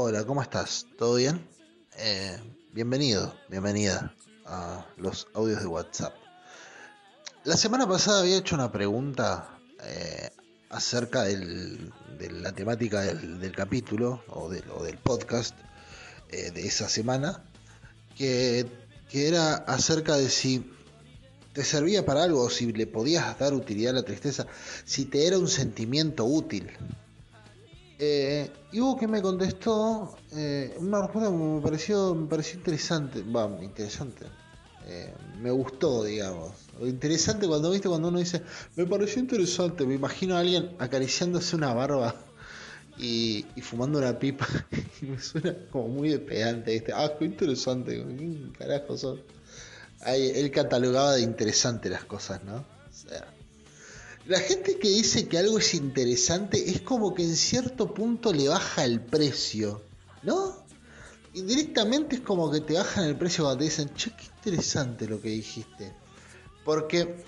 Hola, ¿cómo estás? ¿Todo bien? Eh, bienvenido, bienvenida a los audios de WhatsApp. La semana pasada había hecho una pregunta eh, acerca de la temática del, capítulo o, del podcast eh, de esa semana, que, que, era acerca de si te servía para algo o si le podías dar utilidad a la tristeza, si te era un sentimiento útil. Eh, y hubo que me contestó eh, una respuesta que me pareció, me pareció interesante, va, interesante, eh, me gustó, digamos. interesante cuando viste cuando uno dice, me pareció interesante, me imagino a alguien acariciándose una barba y, fumando una pipa y me suena como muy de pedante, ¿viste? ah, qué interesante, ¿qué carajo son? Ahí, él catalogaba de interesante las cosas, ¿no? O sea, la gente que dice que algo es interesante es como que en cierto punto le baja el precio, ¿no? Indirectamente es como que te bajan el precio cuando te dicen, che, qué interesante lo que dijiste. Porque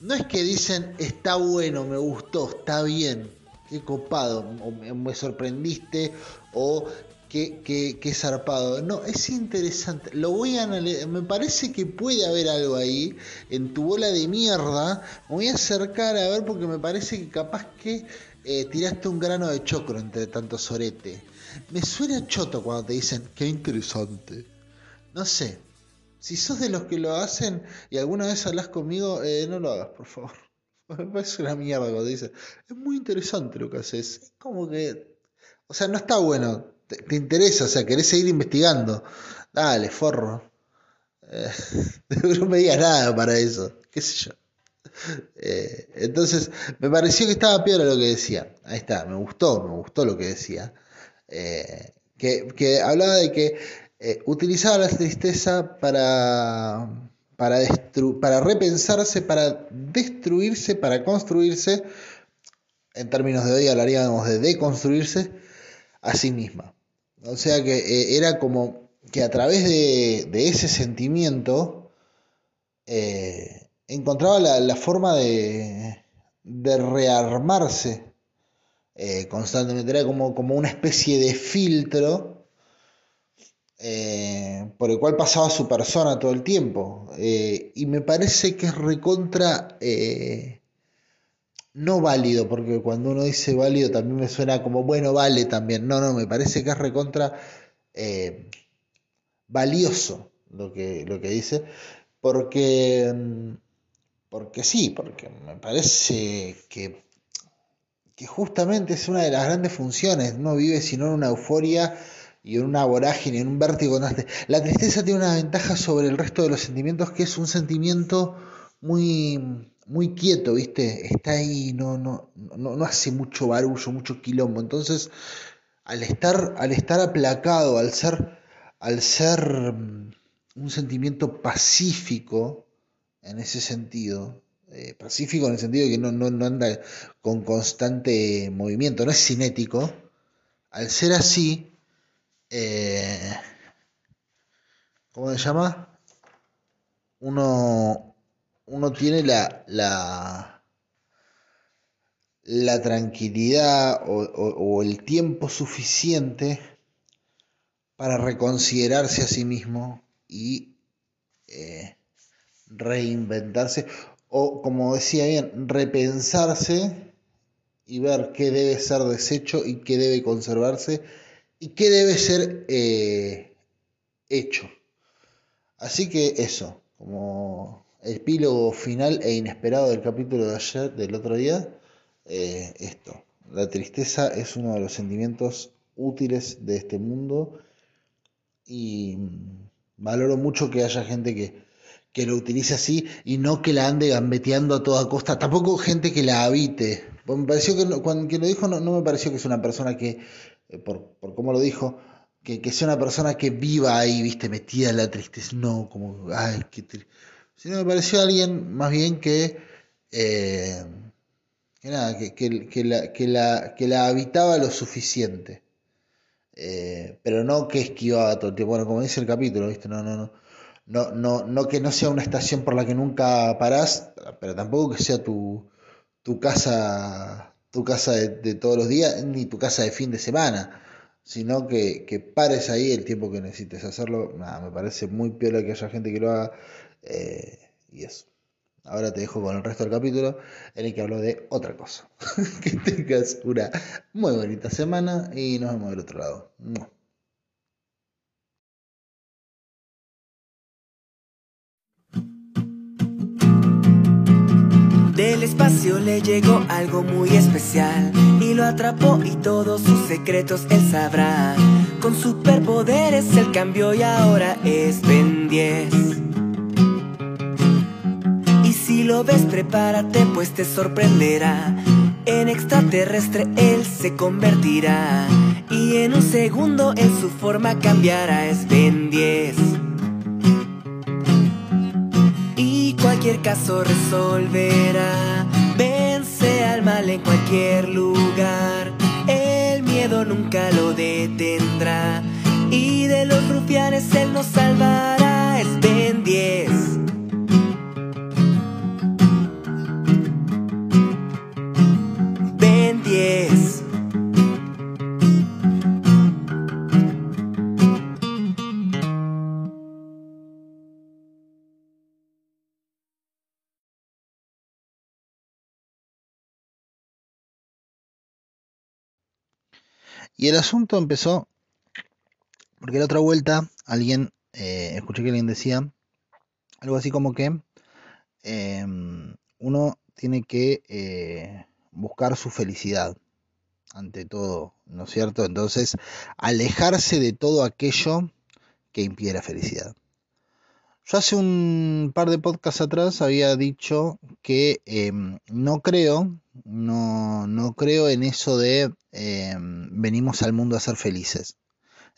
no es que dicen, está bueno, me gustó, está bien, qué copado, o me sorprendiste, o qué, qué, zarpado. No, es interesante. Lo voy a analizar. Me parece que puede haber algo ahí en tu bola de mierda. Me voy a acercar a ver porque me parece que capaz que eh, tiraste un grano de chocro entre tanto sorete. Me suena choto cuando te dicen, qué interesante. No sé. Si sos de los que lo hacen y alguna vez hablas conmigo, eh, no lo hagas, por favor. Parece una mierda cuando dices, es muy interesante lo que haces. Es como que, o sea, no está bueno te, interesa, o sea, querés seguir investigando. Dale, forro. Eh, no me digas nada para eso, qué sé yo. Eh, entonces, me pareció que estaba peor a lo que decía. Ahí está, me gustó, me gustó lo que decía. Eh, que, hablaba de que utilizaba la tristeza para, para, para repensarse, para destruirse, para construirse. En términos de hoy hablaríamos de deconstruirse a sí misma. O sea que eh, era como que a través de, ese sentimiento eh, encontraba la, forma de, rearmarse eh, constantemente. Era como, como, una especie de filtro por el cual pasaba su persona todo el tiempo. y me parece que es recontra no válido, porque cuando uno dice válido también me suena como, bueno, vale también. No, no, me parece que es recontra eh, valioso lo que, lo que dice, porque, mm, porque sí, porque me parece que, que justamente es una de las grandes funciones. No vive sino en una euforia y en una vorágine, en un vértigo. La tristeza tiene una ventaja sobre el resto de los sentimientos, que es un sentimiento muy muy quieto, ¿viste? Está ahí, no, no, no, no hace mucho barullo, mucho quilombo. Entonces, al estar, al estar aplacado, al ser, al ser mm, un sentimiento pacífico en ese sentido, eh, pacífico en el sentido de que no, no, anda con constante movimiento, no es cinético, al ser así, eh, ¿cómo se llama? Uno, uno tiene la, la, la tranquilidad o, el tiempo suficiente para reconsiderarse a sí mismo y eh, reinventarse o como decía bien, repensarse y ver qué debe ser deshecho y qué debe conservarse y qué debe ser eh, hecho. Así que eso, como epílogo final e inesperado del capítulo de ayer, del otro día, eh, esto. La tristeza es uno de los sentimientos útiles de este mundo y valoro mucho que haya gente que, que lo utilice así y no que la ande gambeteando a toda costa. Tampoco gente que la habite. Pues me pareció que cuando lo dijo no, me pareció que es una persona que, por, por cómo lo dijo, que, que, sea una persona que viva ahí, viste, metida en la tristeza. No, como, ay, qué triste sino me pareció alguien más bien que, eh, que nada, que, que, la, que, la, que la habitaba lo suficiente. Eh, pero no que esquivaba todo el tiempo. Bueno, como dice el capítulo, ¿viste? No, no, no. No, no, no que no sea una estación por la que nunca parás, pero tampoco que sea tu, tu casa, tu casa de, todos los días, ni tu casa de fin de semana, sino que, que pares ahí el tiempo que necesites hacerlo. Nada, me parece muy peor que haya gente que lo haga. Eh, y eso. Ahora te dejo con el resto del capítulo en el que hablo de otra cosa. que tengas una muy bonita semana y nos vemos del otro lado. Del espacio le llegó algo muy especial y lo atrapó y todos sus secretos él sabrá. Con superpoderes él cambió y ahora es Ben 10. Si lo ves, prepárate, pues te sorprenderá. En extraterrestre él se convertirá. Y en un segundo en su forma cambiará. Es Ben 10. Cualquier caso resolverá. Vence al mal en cualquier lugar. El miedo nunca lo detendrá. Y de los rufianes él nos salvará. Es Ben 10. Y el asunto empezó porque la otra vuelta alguien, eh, escuché que alguien decía algo así como que em, uno tiene que eh, buscar su felicidad ante todo, ¿no es cierto? Entonces, alejarse de todo aquello que impide la felicidad. Yo hace un par de podcasts atrás había dicho que em, no creo, no, no, creo en eso de em, venimos al mundo a ser felices.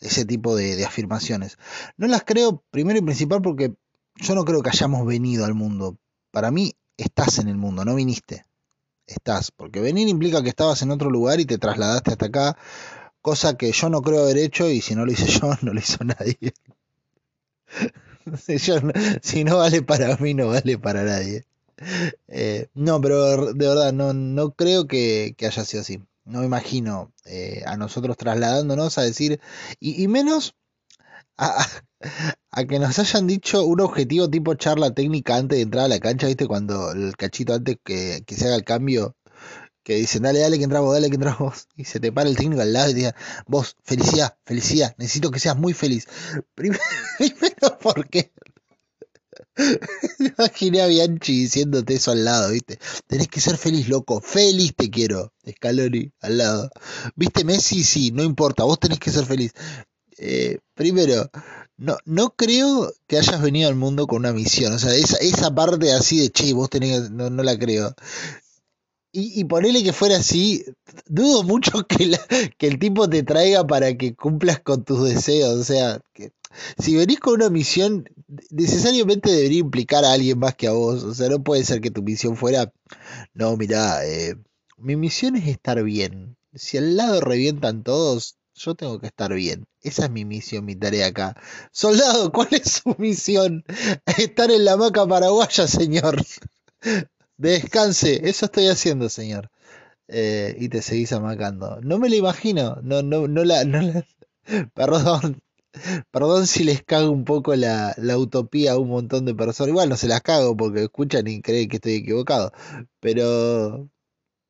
Ese tipo de, de, afirmaciones. No las creo primero y principal porque yo no creo que hayamos venido al mundo. Para mí estás en el mundo, no viniste. Estás. Porque venir implica que estabas en otro lugar y te trasladaste hasta acá. Cosa que yo no creo haber hecho y si no lo hice yo, no lo hizo nadie. si no vale para mí, no vale para nadie. Eh, no, pero de verdad, no, no creo que, haya sido así. No me imagino eh, a nosotros trasladándonos a decir, y, menos a, que nos hayan dicho un objetivo tipo charla técnica antes de entrar a la cancha, ¿viste? Cuando el cachito antes que, que se haga el cambio que dicen, dale, dale que entramos, dale que entramos, y se te para el técnico al lado y te diga, vos, felicidad, felicidad, necesito que seas muy feliz. Primero, primero porque imaginé a Bianchi diciéndote eso al lado, ¿viste? Tenés que ser feliz, loco, feliz te quiero, Scaloni al lado. ¿Viste Messi? Sí, no importa, vos tenés que ser feliz. Eh, primero, no, no creo que hayas venido al mundo con una misión. O sea, esa, esa parte así de che, vos tenés no, no la creo. Y, y ponerle que fuera así, dudo mucho que, que el tipo te traiga para que cumplas con tus deseos. O sea, que si venís con una misión, necesariamente debería implicar a alguien más que a vos. O sea, no puede ser que tu misión fuera, no, mira, eh, mi misión es estar bien. Si al lado revientan todos, yo tengo que estar bien. Esa es mi misión, mi tarea acá. Soldado, ¿cuál es su misión? Estar en la maca paraguaya, señor. Descanse, eso estoy haciendo, señor. Eh, y te seguís amacando. No me lo imagino, no, no, no la, no la... Perdón, perdón si les cago un poco la, la, utopía a un montón de personas. Igual no se las cago porque escuchan y creen que estoy equivocado. Pero,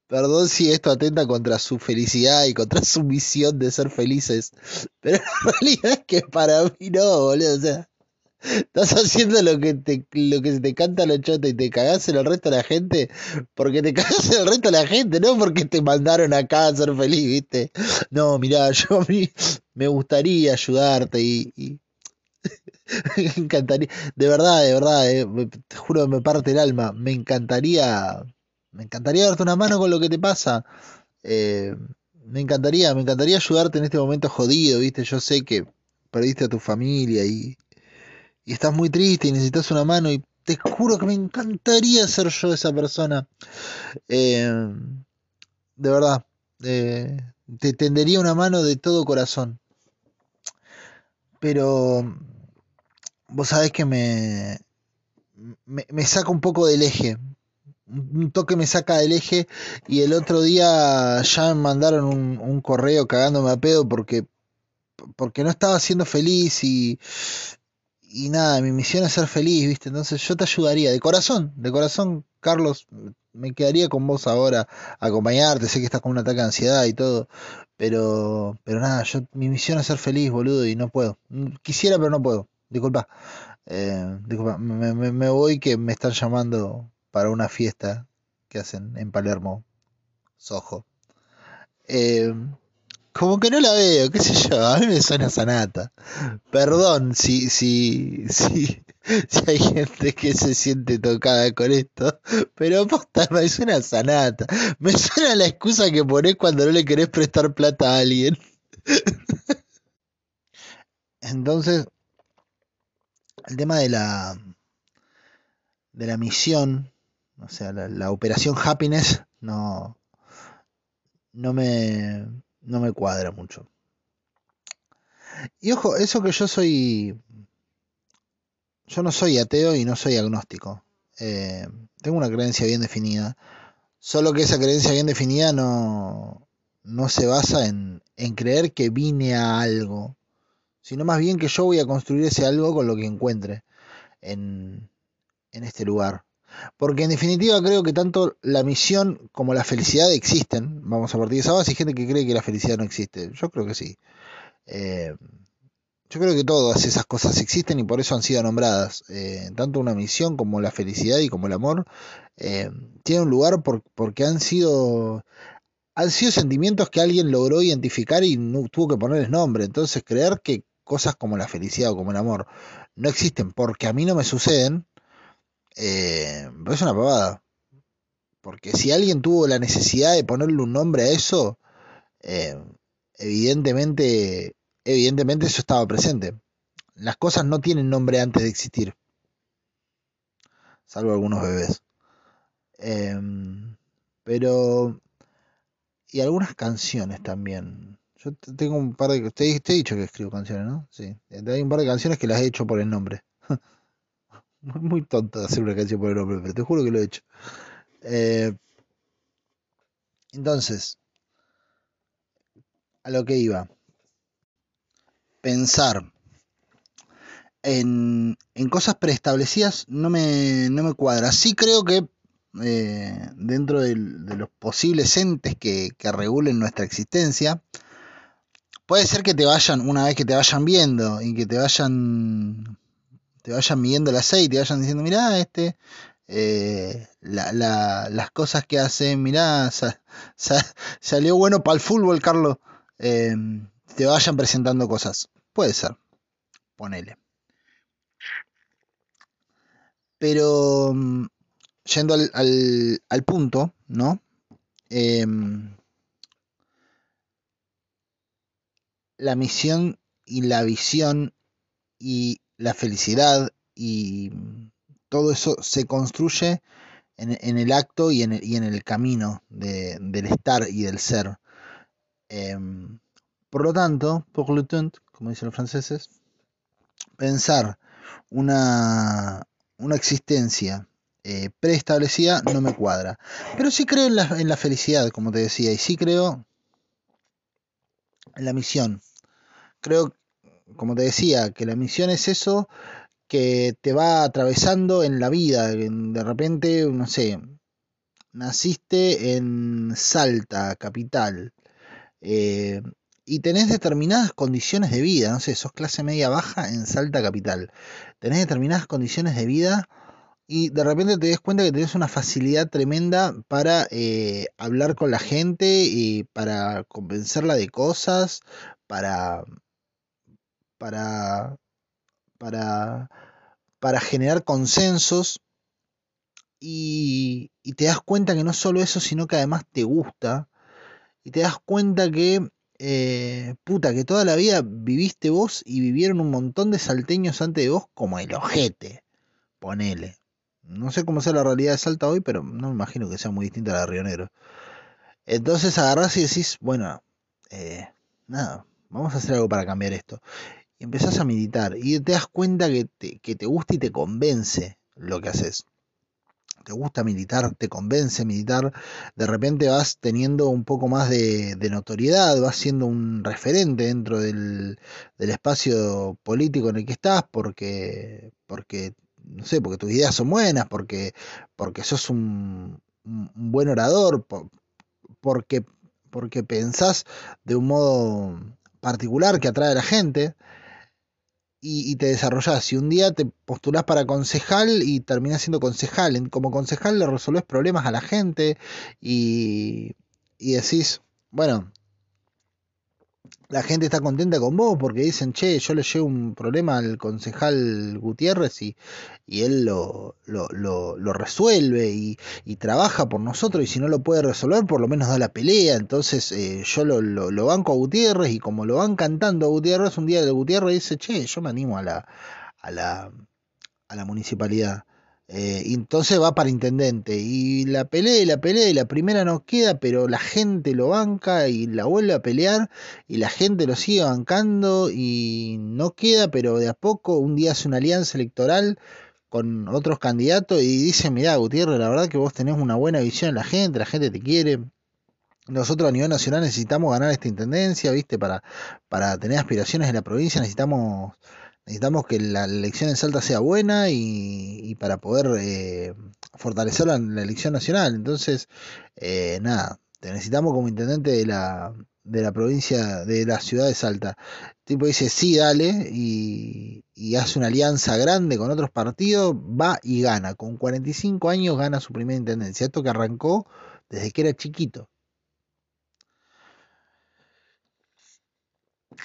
perdón si esto atenta contra su felicidad y contra su misión de ser felices. Pero la realidad es que para mí no, boludo. O sea, Estás haciendo lo que te, lo que se te canta la chota y te cagás en el resto de la gente porque te cagás en el resto de la gente, no porque te mandaron acá a ser feliz, ¿viste? No, mirá, yo a me gustaría ayudarte y, me encantaría, de verdad, de verdad, eh, te juro que me parte el alma, me encantaría, me encantaría darte una mano con lo que te pasa. Eh, me encantaría, me encantaría ayudarte en este momento jodido, ¿viste? Yo sé que perdiste a tu familia y, y estás muy triste y necesitas una mano y te juro que me encantaría ser yo esa persona. Eh, de verdad, eh, te tendería una mano de todo corazón. pero vos sabés que me, me, saca un poco del eje. Un toque me saca del eje y el otro día ya me mandaron un, un correo cagándome a pedo porque, porque no estaba siendo feliz y, y nada, mi misión es ser feliz, ¿viste? Entonces yo te ayudaría, de corazón, de corazón, Carlos, me quedaría con vos ahora, acompañarte, sé que estás con un ataque de ansiedad y todo, pero, pero nada, yo, mi misión es ser feliz, boludo, y no puedo. Quisiera, pero no puedo, disculpa. Eh, disculpa, me, me, voy que me están llamando para una fiesta que hacen en Palermo, Soho. Eh, como que no la veo, qué sé yo, a mí me suena Sanata. Perdón si, si, si, si hay gente que se siente tocada con esto, pero posta, me suena Sanata. Me suena la excusa que pones cuando no le querés prestar plata a alguien. Entonces, el tema de la de la misión, o sea, la, la operación happiness, no, no me no me cuadra mucho. Y ojo, eso que yo soy... Yo no soy ateo y no soy agnóstico. Eh, tengo una creencia bien definida. Solo que esa creencia bien definida no, no se basa en, en creer que vine a algo, sino más bien que yo voy a construir ese algo con lo que encuentre en, en este lugar. Porque en definitiva creo que tanto la misión como la felicidad existen. Vamos a partir de esa base. Hay gente que cree que la felicidad no existe. Yo creo que sí. Eh, yo creo que todas esas cosas existen y por eso han sido nombradas. Eh, tanto una misión como la felicidad y como el amor eh, tienen un lugar porque han sido han sido sentimientos que alguien logró identificar y no tuvo que ponerles nombre. Entonces creer que cosas como la felicidad o como el amor no existen porque a mí no me suceden eh, es una pavada. Porque si alguien tuvo la necesidad de ponerle un nombre a eso, eh, evidentemente, evidentemente eso estaba presente. Las cosas no tienen nombre antes de existir. Salvo algunos bebés. Em, pero... Y algunas canciones también. Yo tengo un par de... Te, te he dicho que escribo canciones, ¿no? Sí. Hay un par de canciones que las he hecho por el nombre. muy tonto de hacer una canción por el nombre, pero te juro que lo he hecho. Eh, entonces, a lo que iba. Pensar en, en cosas preestablecidas no me, no me cuadra. Sí creo que eh, dentro de, los posibles entes que, que regulen nuestra existencia, puede ser que te vayan, una vez que te vayan viendo y que te vayan te vayan midiendo el aceite, te vayan diciendo, mirá, este, eh, las cosas que hace, mirá, salió bueno para el fútbol, Carlos, eh, te vayan presentando cosas. Puede ser, ponele. Pero, mm, yendo al, al, punto, ¿no? Em, la misión y la visión y la felicidad y todo eso se construye en, el acto y en el, y en el camino del estar y del ser. Em, por lo tanto, pour le temps, como dicen los franceses, pensar una, una existencia eh, preestablecida no me cuadra. Pero sí creo en la, en la felicidad, como te decía, y sí creo en la misión. Creo como te decía, que la misión es eso que te va atravesando en la vida. De repente, no sé, naciste en Salta, capital, eh, y tenés determinadas condiciones de vida, no sé, sos clase media baja en Salta, capital. Tenés determinadas condiciones de vida y de repente te das cuenta que tenés una facilidad tremenda para eh, hablar con la gente y para convencerla de cosas, para para, para, para generar consensos y, te das cuenta que no solo eso, sino que además te gusta y te das cuenta que, eh, puta, que toda la vida viviste vos y vivieron un montón de salteños antes de vos como el ojete, ponele. No sé cómo sea la realidad de Salta hoy, pero no me imagino que sea muy distinta a la de Río Negro. Entonces agarrás y decís, bueno, eh, nada, vamos a hacer algo para cambiar esto. Y empezás a meditar y te das cuenta que te, que te gusta y te convence lo que haces. Te gusta meditar, te convence meditar, de repente vas teniendo un poco más de, notoriedad, vas siendo un referente dentro del, del, espacio político en el que estás, porque, porque, no sé, porque tus ideas son buenas, porque, porque sos un, un buen orador, porque, porque pensás de un modo particular que atrae a la gente y, te desarrollás. Y un día te postulás para concejal y terminás siendo concejal. Como concejal le resolvés problemas a la gente y, y decís, bueno, la gente está contenta con vos porque dicen, che, yo le llevo un problema al concejal Gutiérrez y, y él lo, lo, lo, resuelve y, y, trabaja por nosotros y si no lo puede resolver por lo menos da la pelea. Entonces eh, yo lo, lo, banco a Gutiérrez y como lo van cantando a Gutiérrez, un día Gutiérrez dice, che, yo me animo a la, a la, a la municipalidad. Eh, entonces va para intendente y la pelea y la pelea y la primera no queda, pero la gente lo banca y la vuelve a pelear y la gente lo sigue bancando y no queda, pero de a poco un día hace una alianza electoral con otros candidatos y dice, mira Gutiérrez, la verdad que vos tenés una buena visión en la gente, la gente te quiere. Nosotros a nivel nacional necesitamos ganar esta intendencia, ¿viste? Para, para tener aspiraciones en la provincia necesitamos necesitamos que la elección en Salta sea buena y, para poder eh, fortalecer la, elección nacional. Entonces, eh, nada, te necesitamos como intendente de la, de la provincia, de la ciudad de Salta. El tipo dice, sí, dale, y, y hace una alianza grande con otros partidos, va y gana. Con 45 años gana su primera intendencia. Esto que arrancó desde que era chiquito.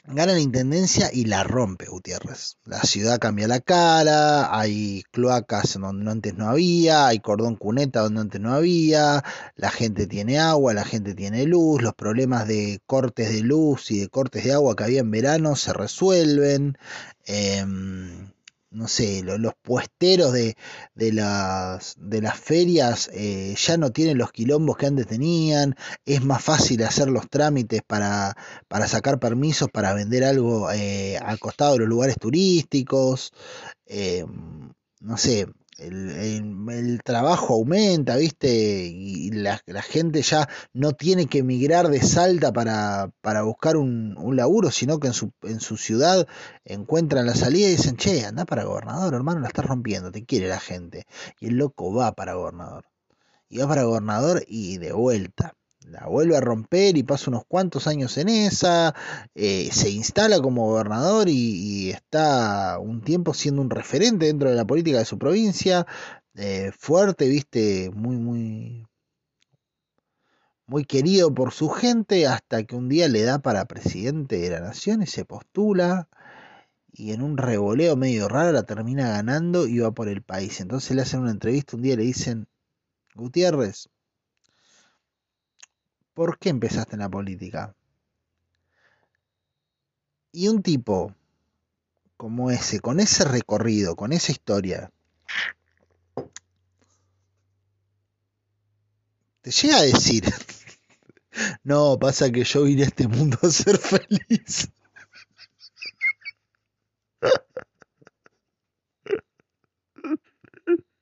Gana la intendencia y la rompe Gutiérrez. La ciudad cambia la cara, hay cloacas donde antes no había, hay cordón cuneta donde antes no había, la gente tiene agua, la gente tiene luz, los problemas de cortes de luz y de cortes de agua que había en verano se resuelven. Em, no sé, los, puesteros de, de, las, de las ferias eh, ya no tienen los quilombos que antes tenían, es más fácil hacer los trámites para, para sacar permisos para vender algo eh, al costado de los lugares turísticos, eh, no sé, el, trabajo aumenta, ¿viste? Y la, gente ya no tiene que emigrar de Salta para, para buscar un, un, laburo, sino que en su, en su ciudad encuentran la salida y dicen, che, anda para gobernador, hermano, la estás rompiendo, te quiere la gente. Y el loco va para gobernador. Y va para gobernador y de vuelta la vuelve a romper y pasa unos cuantos años en esa, eh, se instala como gobernador y, está un tiempo siendo un referente dentro de la política de su provincia, eh, fuerte, viste, muy, muy, muy querido por su gente, hasta que un día le da para presidente de la nación y se postula y en un revoleo medio raro la termina ganando y va por el país. Entonces le hacen una entrevista un día le dicen, Gutiérrez, ¿por qué empezaste en la política? Y un tipo como ese, con ese recorrido, con esa historia, te llega a decir, no, pasa que yo vine a este mundo a ser feliz.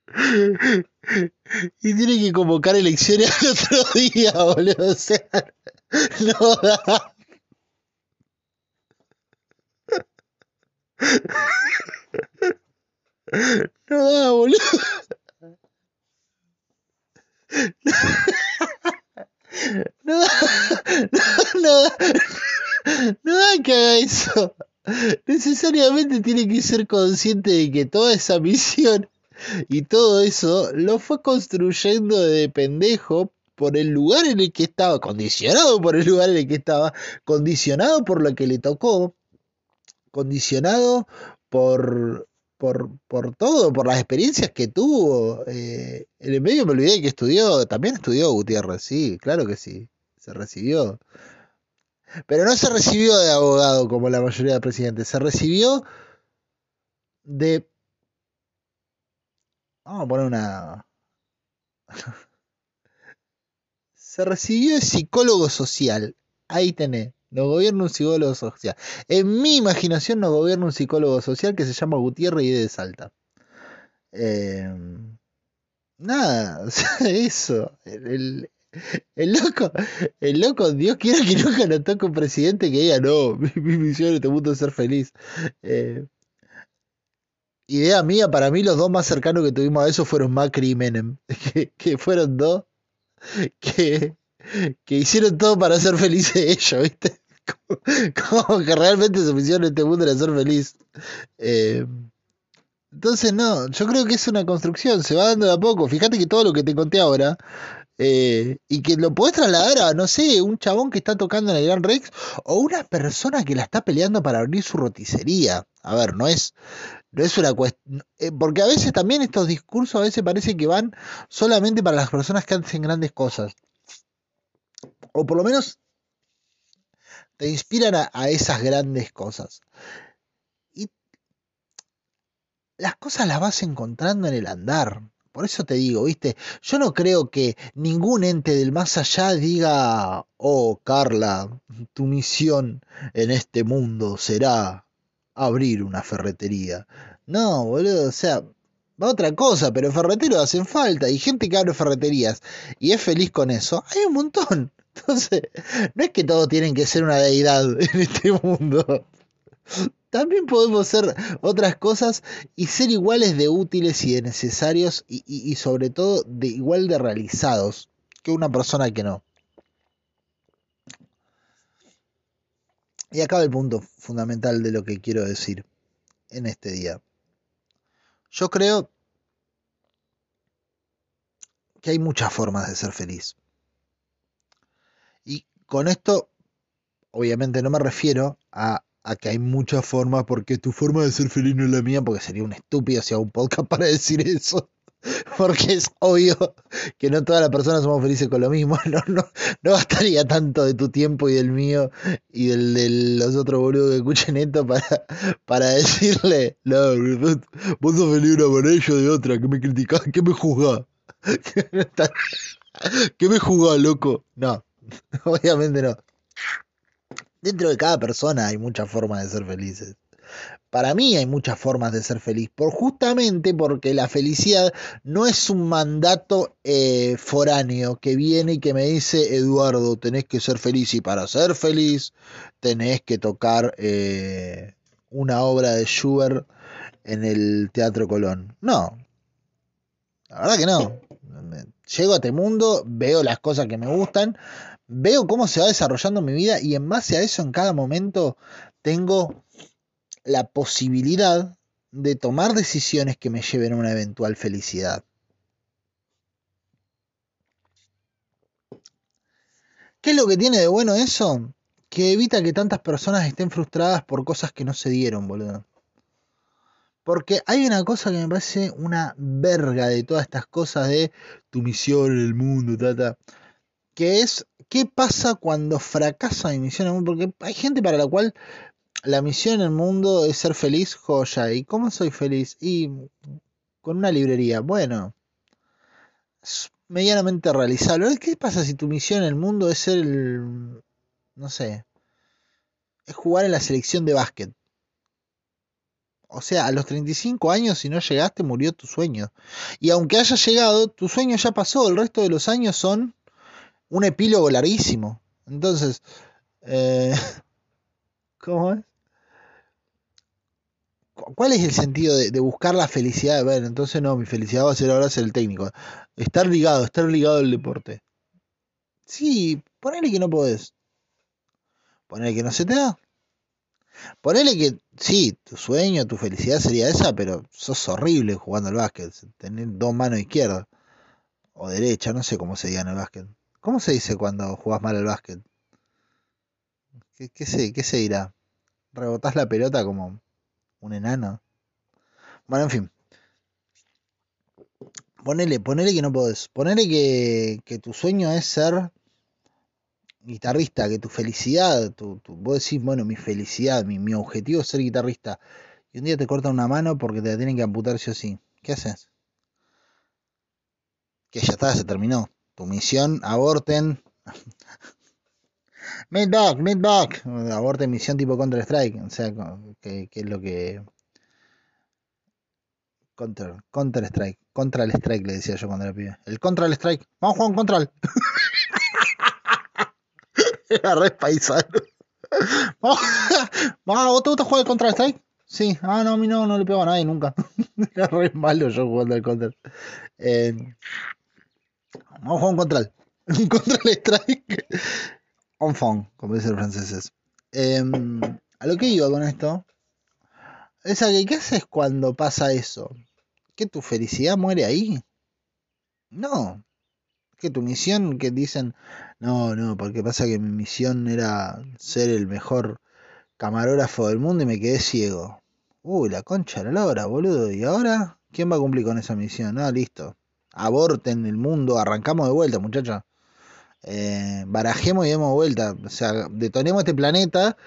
Y tiene que convocar elecciones al otro día, boludo. O sea, no da. No da, boludo. No da, no, da, no da que haga eso. Necesariamente tiene que ser consciente de que toda esa misión y todo eso lo fue construyendo de pendejo por el lugar en el que estaba, condicionado por el lugar en el que estaba, condicionado por lo que le tocó, condicionado por, por, por todo, por las experiencias que tuvo. Eh, en el medio me olvidé que estudió, también estudió Gutiérrez, sí, claro que sí, se recibió. Pero no se recibió de abogado como la mayoría de presidentes, se recibió de Vamos a poner una. Se recibió de psicólogo social. Ahí tenés. Nos gobierna un psicólogo social. En mi imaginación nos gobierna un psicólogo social que se llama Gutiérrez y de Salta. Eh, nada, eso. El, el, loco, el loco, Dios quiera que nunca nos toque un presidente que diga, no, mi, misión en este mundo es ser feliz. Eh, idea mía, para mí los dos más cercanos que tuvimos a eso fueron Macri y Menem, que, que fueron dos que, que hicieron todo para ser felices ellos, ¿viste? Como, que realmente su misión en este mundo era ser feliz. Eh, entonces, no, yo creo que es una construcción, se va dando de a poco. Fíjate que todo lo que te conté ahora, eh, y que lo podés trasladar a, no sé, un chabón que está tocando en el Gran Rex, o una persona que la está peleando para abrir su roticería. A ver, no es, no es una cuestión. Eh, porque a veces también estos discursos a veces parece que van solamente para las personas que hacen grandes cosas. O por lo menos te inspiran a, esas grandes cosas. Y las cosas las vas encontrando en el andar. Por eso te digo, viste, yo no creo que ningún ente del más allá diga, oh Carla, tu misión en este mundo será abrir una ferretería. No, boludo, o sea, va otra cosa, pero ferreteros hacen falta y gente que abre ferreterías y es feliz con eso, hay un montón. Entonces, no es que todos tienen que ser una deidad en este mundo. También podemos ser otras cosas y ser iguales de útiles y de necesarios y, y sobre todo de igual de realizados que una persona que no. Y acaba el punto fundamental de lo que quiero decir en este día. Yo creo que hay muchas formas de ser feliz. Y con esto, obviamente no me refiero a, a, que hay muchas formas, porque tu forma de ser feliz no es la mía, porque sería un estúpido si hago un podcast para decir eso. porque es obvio que no todas las personas somos felices con lo mismo. No, no, no bastaría tanto de tu tiempo y del mío y del de los otros boludos que escuchen esto para, para decirle, no, vos sos feliz una manera yo de otra, que me criticás, que me juzgás. ¿Qué me juzgás, loco? No, obviamente no. Dentro de cada persona hay muchas formas de ser felices. Para mí hay muchas formas de ser feliz, por justamente porque la felicidad no es un mandato eh, foráneo que viene y que me dice, Eduardo, tenés que ser feliz y para ser feliz tenés que tocar eh, una obra de Schubert en el Teatro Colón. No, la verdad que no. Llego a este mundo, veo las cosas que me gustan, veo cómo se va desarrollando mi vida y en base a eso en cada momento tengo la posibilidad de tomar decisiones que me lleven a una eventual felicidad. ¿Qué es lo que tiene de bueno eso? Que evita que tantas personas estén frustradas por cosas que no se dieron, boludo. Porque hay una cosa que me parece una verga de todas estas cosas de tu misión en el mundo, tata. Que es, ¿qué pasa cuando fracasa mi misión en el mundo? Porque hay gente para la cual la misión en el mundo es ser feliz, joya. ¿Y cómo soy feliz? Y con una librería. Bueno, es medianamente realizable. ¿Qué pasa si tu misión en el mundo es ser el... no sé, es jugar en la selección de básquet? O sea, a los 35 años, si no llegaste, murió tu sueño. Y aunque haya llegado, tu sueño ya pasó. El resto de los años son un epílogo larguísimo. Entonces, eh, ¿cómo es? ¿Cuál es el sentido de, buscar la felicidad? Bueno, entonces no, mi felicidad va a ser ahora ser el técnico. Estar ligado, estar ligado al deporte. Sí, ponele que no podés. Ponele que no se te da. Ponele que, sí, tu sueño, tu felicidad sería esa, pero sos horrible jugando al básquet. Tener dos manos izquierdas o derecha, no sé cómo se diga en el básquet. ¿Cómo se dice cuando jugás mal al básquet? ¿Qué, se, qué se dirá? ¿Rebotás la pelota como un enano. Bueno, en fin. Ponele, ponele que no podés. Ponele que, que tu sueño es ser guitarrista, que tu felicidad, tu, tu, vos decís, bueno, mi felicidad, mi, mi objetivo es ser guitarrista. Y un día te cortan una mano porque te la tienen que amputar sí o sí. ¿Qué haces? Que ya está, se terminó. Tu misión, aborten. Midback, midback. Aborte misión tipo Counter Strike. O sea, que, es lo que. Counter, Counter Strike. Contra el Strike le decía yo cuando era pibe. El Contra el Strike. Vamos a jugar un Contra. era re paisano. ¿vos te gusta jugar el Contra Strike? Sí. Ah, no, a mí no, no le pego a nadie nunca. era re malo yo jugando el Counter. Eh, vamos a jugar un Contra. Un Contra el Strike enfant, como dicen los franceses. Em, a lo que iba con esto es que, ¿qué haces cuando pasa eso? ¿Que tu felicidad muere ahí? No. Que tu misión, que dicen, no, no, porque pasa que mi misión era ser el mejor camarógrafo del mundo y me quedé ciego. Uy, la concha de la lora, boludo. ¿Y ahora? ¿Quién va a cumplir con esa misión? Ah, listo. Aborten el mundo, arrancamos de vuelta, muchachos eh, barajemos y demos vuelta. O sea, detonemos este planeta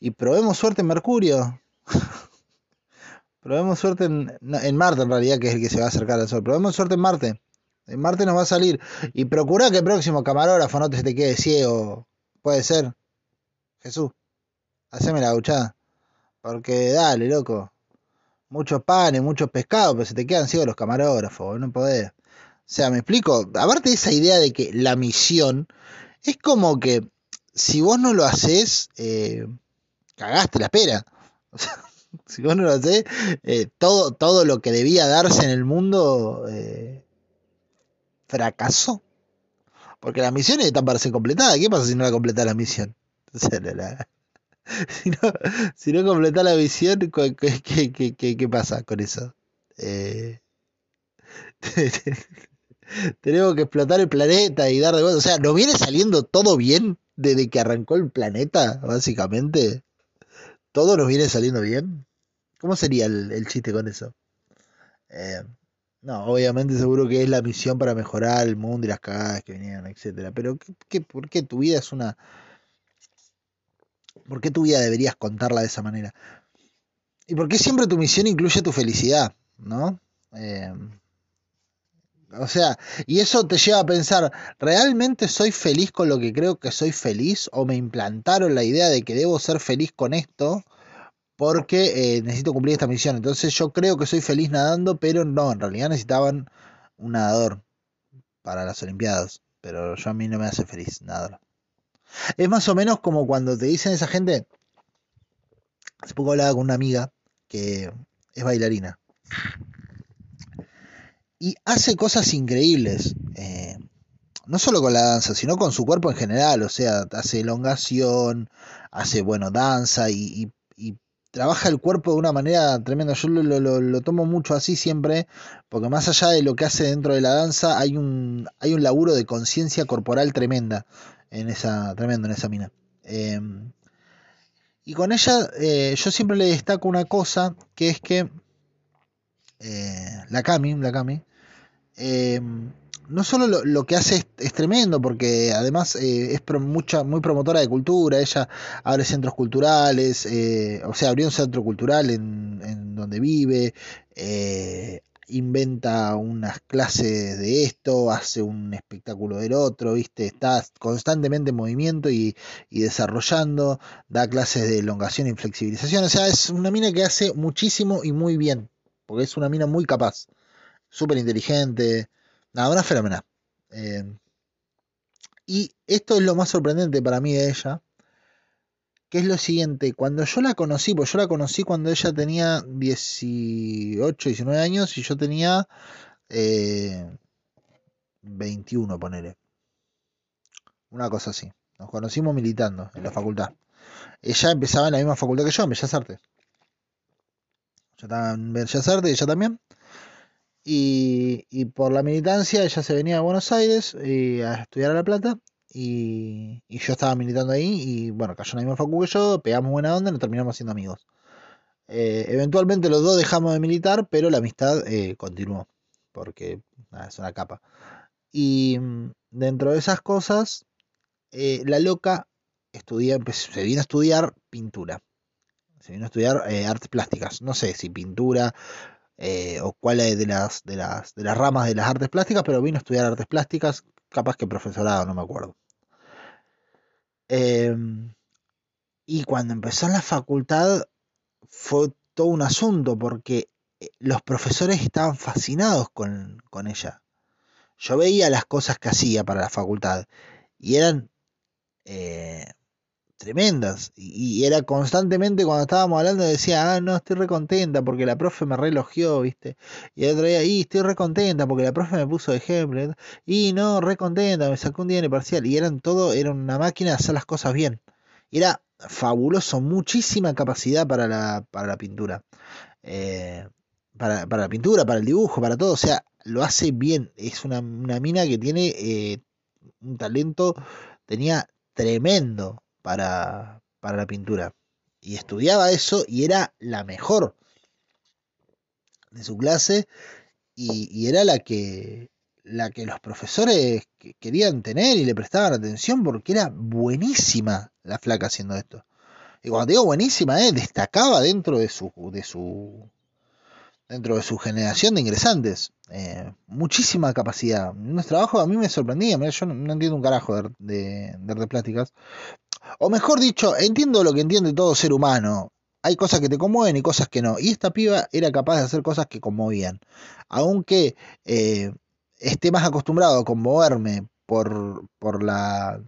y probemos suerte en Mercurio. probemos suerte en, Marte, en realidad, que es el que se va a acercar al Sol. Probemos suerte en Marte. En Marte nos va a salir. Y procura que el próximo camarógrafo no te, te quede ciego. Puede ser. Jesús, haceme la gauchada. Porque dale, loco. Muchos panes, muchos pescados, pero se te quedan ciegos los camarógrafos. No podés. O sea, me explico. Aparte de esa idea de que la misión es como que si vos no lo haces, eh, cagaste la espera. Si vos no lo haces, eh, todo, todo lo que debía darse en el mundo eh, fracasó. Porque la misión está para ser completada. ¿Qué pasa si no la completa la misión? O sea, si, no, si no completa la misión, ¿qué, qué, qué pasa con eso? Eh, tenemos que explotar el planeta y dar de vuelta. O sea, ¿nos viene saliendo todo bien desde que arrancó el planeta, básicamente? ¿Todo nos viene saliendo bien? ¿Cómo sería el, chiste con eso? Eh, no, obviamente seguro que es la misión para mejorar el mundo y las cagadas que vinieron, etcétera. Pero ¿qué, por qué tu vida es una... ¿Por qué tu vida deberías contarla de esa manera? ¿Y por qué siempre tu misión incluye tu felicidad? ¿No? Eh, o sea, y eso te lleva a pensar, ¿realmente soy feliz con lo que creo que soy feliz? ¿O me implantaron la idea de que debo ser feliz con esto? Porque eh, necesito cumplir esta misión. Entonces yo creo que soy feliz nadando, pero no, en realidad necesitaban un nadador para las Olimpiadas. Pero yo a mí no me hace feliz nadar. Es más o menos como cuando te dicen esa gente. Hace poco hablaba con una amiga que es bailarina y hace cosas increíbles. Eh, no solo con la danza, sino con su cuerpo en general. O sea, hace elongación, hace, bueno, danza y, trabaja el cuerpo de una manera tremenda. Yo lo, tomo mucho así siempre, porque más allá de lo que hace dentro de la danza, hay un, hay un laburo de conciencia corporal tremenda en esa, tremendo en esa mina. Em, y con ella, eh, yo siempre le destaco una cosa, que es que eh, la Cami, la Cami, eh, no solo lo, que hace es, tremendo, porque además eh, es mucha, muy promotora de cultura, ella abre centros culturales, eh, o sea, abrió un centro cultural en, donde vive, inventa unas clases de esto, hace un espectáculo del otro, ¿viste? Está constantemente en movimiento y, y desarrollando, da clases de elongación y flexibilización, o sea, es una mina que hace muchísimo y muy bien, porque es una mina muy capaz súper inteligente, nada, una fenómena. Eh, y esto es lo más sorprendente para mí de ella, que es lo siguiente, cuando yo la conocí, pues yo la conocí cuando ella tenía 18, 19 años y yo tenía 21, eh, ponele. Una cosa así. Nos conocimos militando en la facultad. Ella empezaba en la misma facultad que yo, en Bellas Artes. Yo estaba en Bellas Artes y ella también. Y, por la militancia ella se venía a Buenos Aires y a estudiar a La Plata y, yo estaba militando ahí y bueno, cayó en la misma facu que yo, pegamos buena onda y nos terminamos siendo amigos. Eh, eventualmente los dos dejamos de militar, pero la amistad eh, continuó, porque es una capa. Y mm, dentro de esas cosas, eh, la loca estudia, se vino a estudiar pintura. Se vino a estudiar artes plásticas. No sé si pintura, eh, o cuál es de las, de, las, de las ramas de las artes plásticas, pero vino a estudiar artes plásticas, capaz que profesorado, no me acuerdo. Em, y cuando empezó en la facultad fue todo un asunto porque eh, los profesores estaban fascinados con, con ella. Yo veía las cosas que hacía para la facultad y eran eh, tremendas. Y, era constantemente cuando estábamos hablando decía, ah, no, estoy recontenta porque la profe me relogió, ¿viste? Y el otro día, y estoy recontenta porque la profe me puso de ejemplo. Y no, recontenta, me sacó un día en el parcial. Y eran todo, era una máquina de hacer las cosas bien. era fabuloso, muchísima capacidad para la, para la pintura. Eh, para, para, la pintura, para el dibujo, para todo. O sea, lo hace bien. Es una, una mina que tiene eh, un talento, tenía tremendo para, para la pintura. Y estudiaba eso y era la mejor de su clase y, era la que, la que los profesores querían tener y le prestaban atención porque era buenísima la flaca haciendo esto. Y cuando digo buenísima, eh, destacaba dentro de su, de su dentro de su generación de ingresantes. Eh, muchísima capacidad. Nuestro trabajo a mí me sorprendía. yo no, entiendo un carajo de, de, plásticas. O mejor dicho, entiendo lo que entiende todo ser humano. Hay cosas que te conmueven y cosas que no. Y esta piba era capaz de hacer cosas que conmovían. Aunque eh, esté más acostumbrado a conmoverme por, por, la,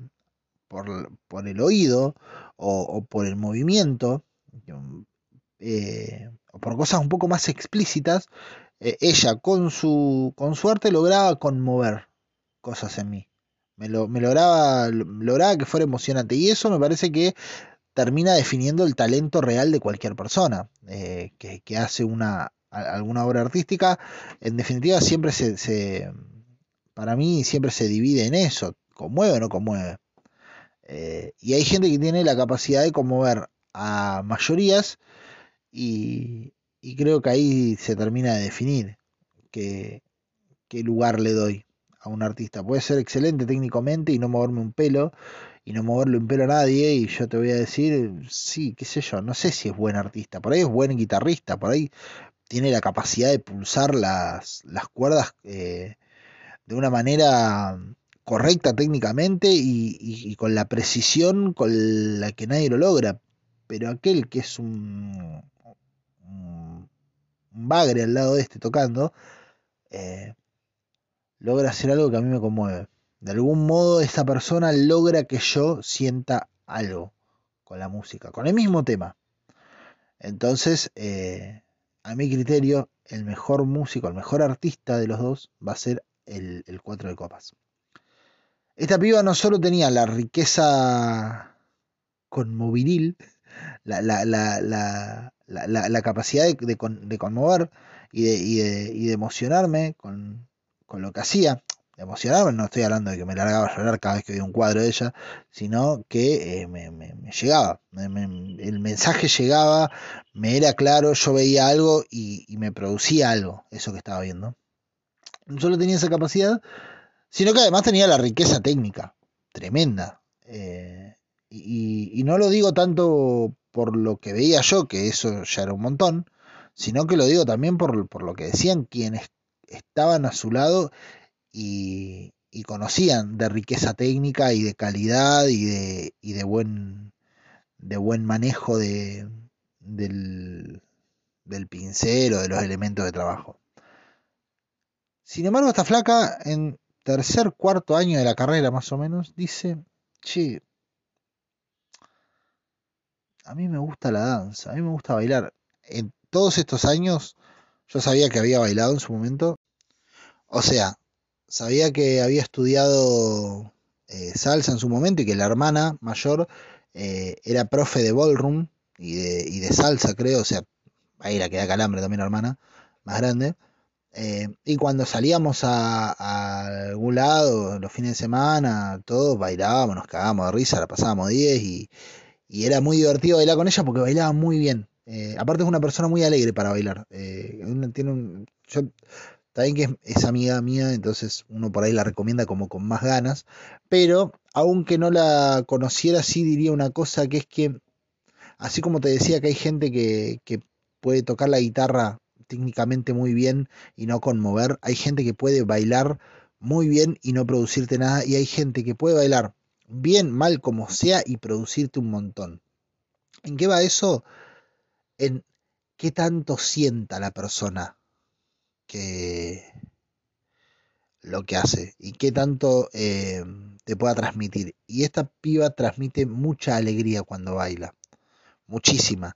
por, por el oído o, por el movimiento, eh, o por cosas un poco más explícitas, eh, ella con su, con su arte lograba conmover cosas en mí. Me, lo, me lograba, lograba que fuera emocionante. Y eso me parece que termina definiendo el talento real de cualquier persona eh, que, hace una, alguna obra artística. En definitiva, siempre se, se, para mí, siempre se divide en eso, conmueve o no conmueve. Eh, y hay gente que tiene la capacidad de conmover a mayorías y, y creo que ahí se termina de definir qué, qué lugar le doy a un artista. Puede ser excelente técnicamente y no moverme un pelo y no moverle un pelo a nadie y yo te voy a decir, sí, qué sé yo, no sé si es buen artista, por ahí es buen guitarrista, por ahí tiene la capacidad de pulsar las, las cuerdas eh, de una manera correcta técnicamente y, con la precisión con la que nadie lo logra. Pero aquel que es un, bagre al lado de este tocando, eh, logra hacer algo que a mí me conmueve. De algún modo esa persona logra que yo sienta algo con la música, con el mismo tema. Entonces, eh, a mi criterio, el mejor músico, el mejor artista de los dos va a ser el, el cuatro de copas. Esta piba no solo tenía la riqueza conmoviril, la, la, la, la capacidad de, de, conmover y de, y y de emocionarme con, con lo que hacía. Emocionaba, no estoy hablando de que me largaba a llorar cada vez que veía un cuadro de ella, sino que eh, me, llegaba, el mensaje llegaba, me era claro, yo veía algo y, me producía algo, eso que estaba viendo. No solo tenía esa capacidad, sino que además tenía la riqueza técnica, tremenda. Eh, y, y, no lo digo tanto por lo que veía yo, que eso ya era un montón, sino que lo digo también por, por lo que decían quienes estaban a su lado y, conocían de riqueza técnica y de calidad y de, y de buen de buen manejo de, del, del pincel o de los elementos de trabajo. Sin embargo, esta flaca en tercer, cuarto año de la carrera más o menos, dice, che, a mí me gusta la danza, a mí me gusta bailar. En todos estos años yo sabía que había bailado en su momento. O sea, sabía que había estudiado eh, salsa en su momento y que la hermana mayor eh, era profe de ballroom y de, y de, salsa, creo. O sea, ahí la queda calambre también la hermana, más grande. Eh, y cuando salíamos a, a, algún lado, los fines de semana, todos bailábamos, nos cagábamos de risa, la pasábamos 10 y, y era muy divertido bailar con ella porque bailaba muy bien. Eh, aparte es una persona muy alegre para bailar. Eh, tiene también que es, amiga mía, entonces uno por ahí la recomienda como con más ganas. Pero aunque no la conociera, sí diría una cosa que es que, así como te decía que hay gente que, que puede tocar la guitarra técnicamente muy bien y no conmover, hay gente que puede bailar muy bien y no producirte nada, y hay gente que puede bailar bien, mal como sea, y producirte un montón. ¿En qué va eso? En qué tanto sienta la persona que lo que hace y qué tanto eh, te pueda transmitir. Y esta piba transmite mucha alegría cuando baila. Muchísima.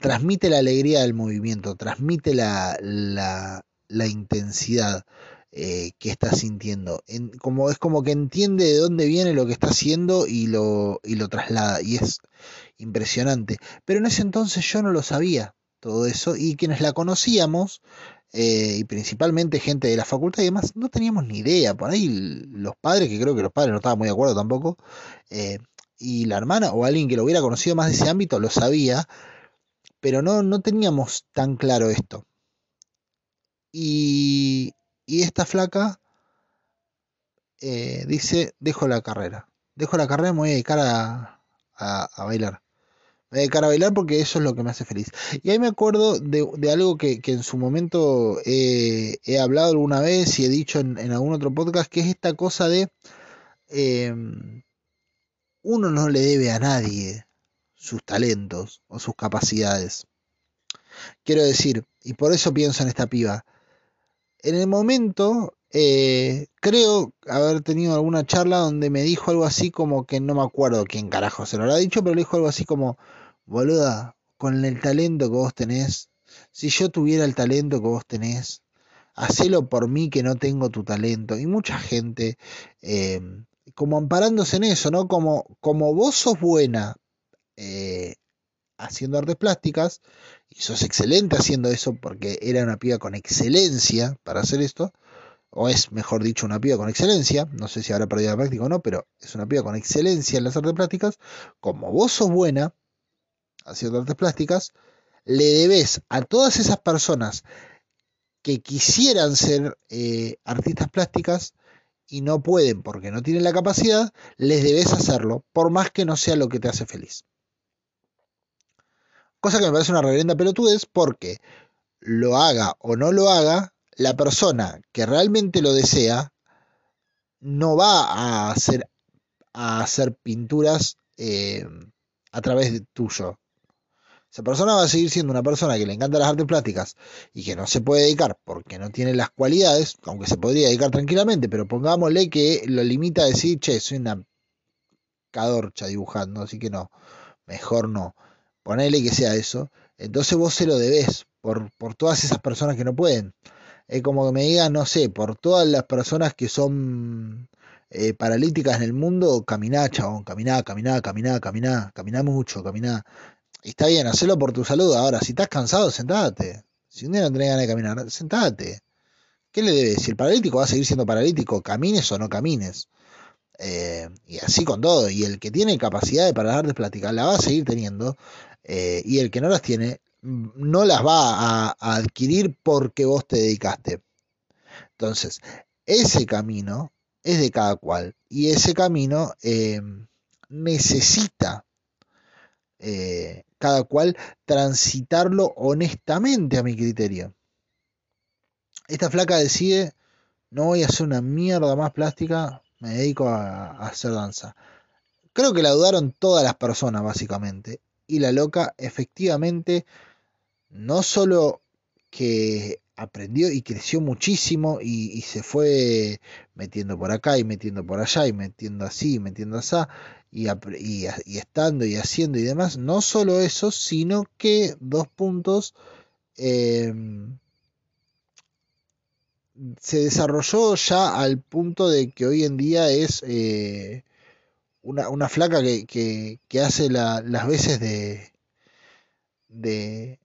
Transmite la alegría del movimiento, transmite la, intensidad eh, que está sintiendo. En, como, es como que entiende de dónde viene lo que está haciendo y lo, y lo traslada. Y es impresionante. Pero en ese entonces yo no lo sabía todo eso. Y quienes la conocíamos, eh, y principalmente gente de la facultad y demás, no teníamos ni idea. Por ahí los padres, que creo que los padres no estaban muy de acuerdo tampoco, eh, y la hermana o alguien que lo hubiera conocido más de ese ámbito lo sabía, pero no, no teníamos tan claro esto. Y, y esta flaca eh, dice, dejo la carrera. Dejo la carrera, me voy a dedicar a, bailar. Me voy a dedicar a bailar porque eso es lo que me hace feliz. Y ahí me acuerdo de, algo que, en su momento he hablado alguna vez y he dicho en, algún otro podcast, que es esta cosa de em, uno no le debe a nadie sus talentos o sus capacidades. Quiero decir, y por eso pienso en esta piba, en el momento eh, creo haber tenido alguna charla donde me dijo algo así como que no me acuerdo quién carajo se lo habrá dicho, pero le dijo algo así como, boluda, con el talento que vos tenés, si yo tuviera el talento que vos tenés, hacelo por mí que no tengo tu talento. Y mucha gente, eh, como amparándose en eso, ¿no? Como, como vos sos buena eh, haciendo artes plásticas, y sos excelente haciendo eso porque era una piba con excelencia para hacer esto, o es mejor dicho una piba con excelencia, no sé si habrá perdido la práctica o no, pero es una piba con excelencia en las artes plásticas, como vos sos buena haciendo artes plásticas, le debes a todas esas personas que quisieran ser eh, artistas plásticas y no pueden porque no tienen la capacidad, les debes hacerlo, por más que no sea lo que te hace feliz. Cosa que me parece una reverenda pelotudez porque lo haga o no lo haga, la persona que realmente lo desea no va a hacer, a hacer pinturas eh, a través de tuyo. Esa persona va a seguir siendo una persona que le encanta las artes plásticas y que no se puede dedicar porque no tiene las cualidades, aunque se podría dedicar tranquilamente, pero pongámosle que lo limita a decir, che, soy una cadorcha dibujando, así que no, mejor no ponele que sea eso, entonces vos se lo debes por, por todas esas personas que no pueden. Es como que me digan, no sé, por todas las personas que son eh, paralíticas en el mundo, caminá, chabón, caminá, caminá, caminá, caminá, caminá mucho, caminá. Y está bien, hacelo por tu salud. Ahora, si estás cansado, sentate. Si un día no tenés ganas de caminar, sentate. ¿Qué le debes? Si el paralítico va a seguir siendo paralítico, camines o no camines. Eh, y así con todo. Y el que tiene capacidad para dar de platicar la va a seguir teniendo. Eh, y el que no las tiene mm, no las va a, adquirir porque vos te dedicaste. Entonces, ese camino es de cada cual y ese camino em, necesita eh, cada cual transitarlo honestamente a mi criterio. Esta flaca decide, no voy a hacer una mierda más plástica, me dedico a hacer danza. Creo que la dudaron todas las personas, básicamente y la loca efectivamente no solo que aprendió y creció muchísimo y, se fue metiendo por acá y metiendo por allá y metiendo así y metiendo así y, estando y haciendo y demás. No solo eso, sino que dos puntos em, se desarrolló ya al punto de que hoy en día es eh, una, una flaca que, que, hace las veces de, de,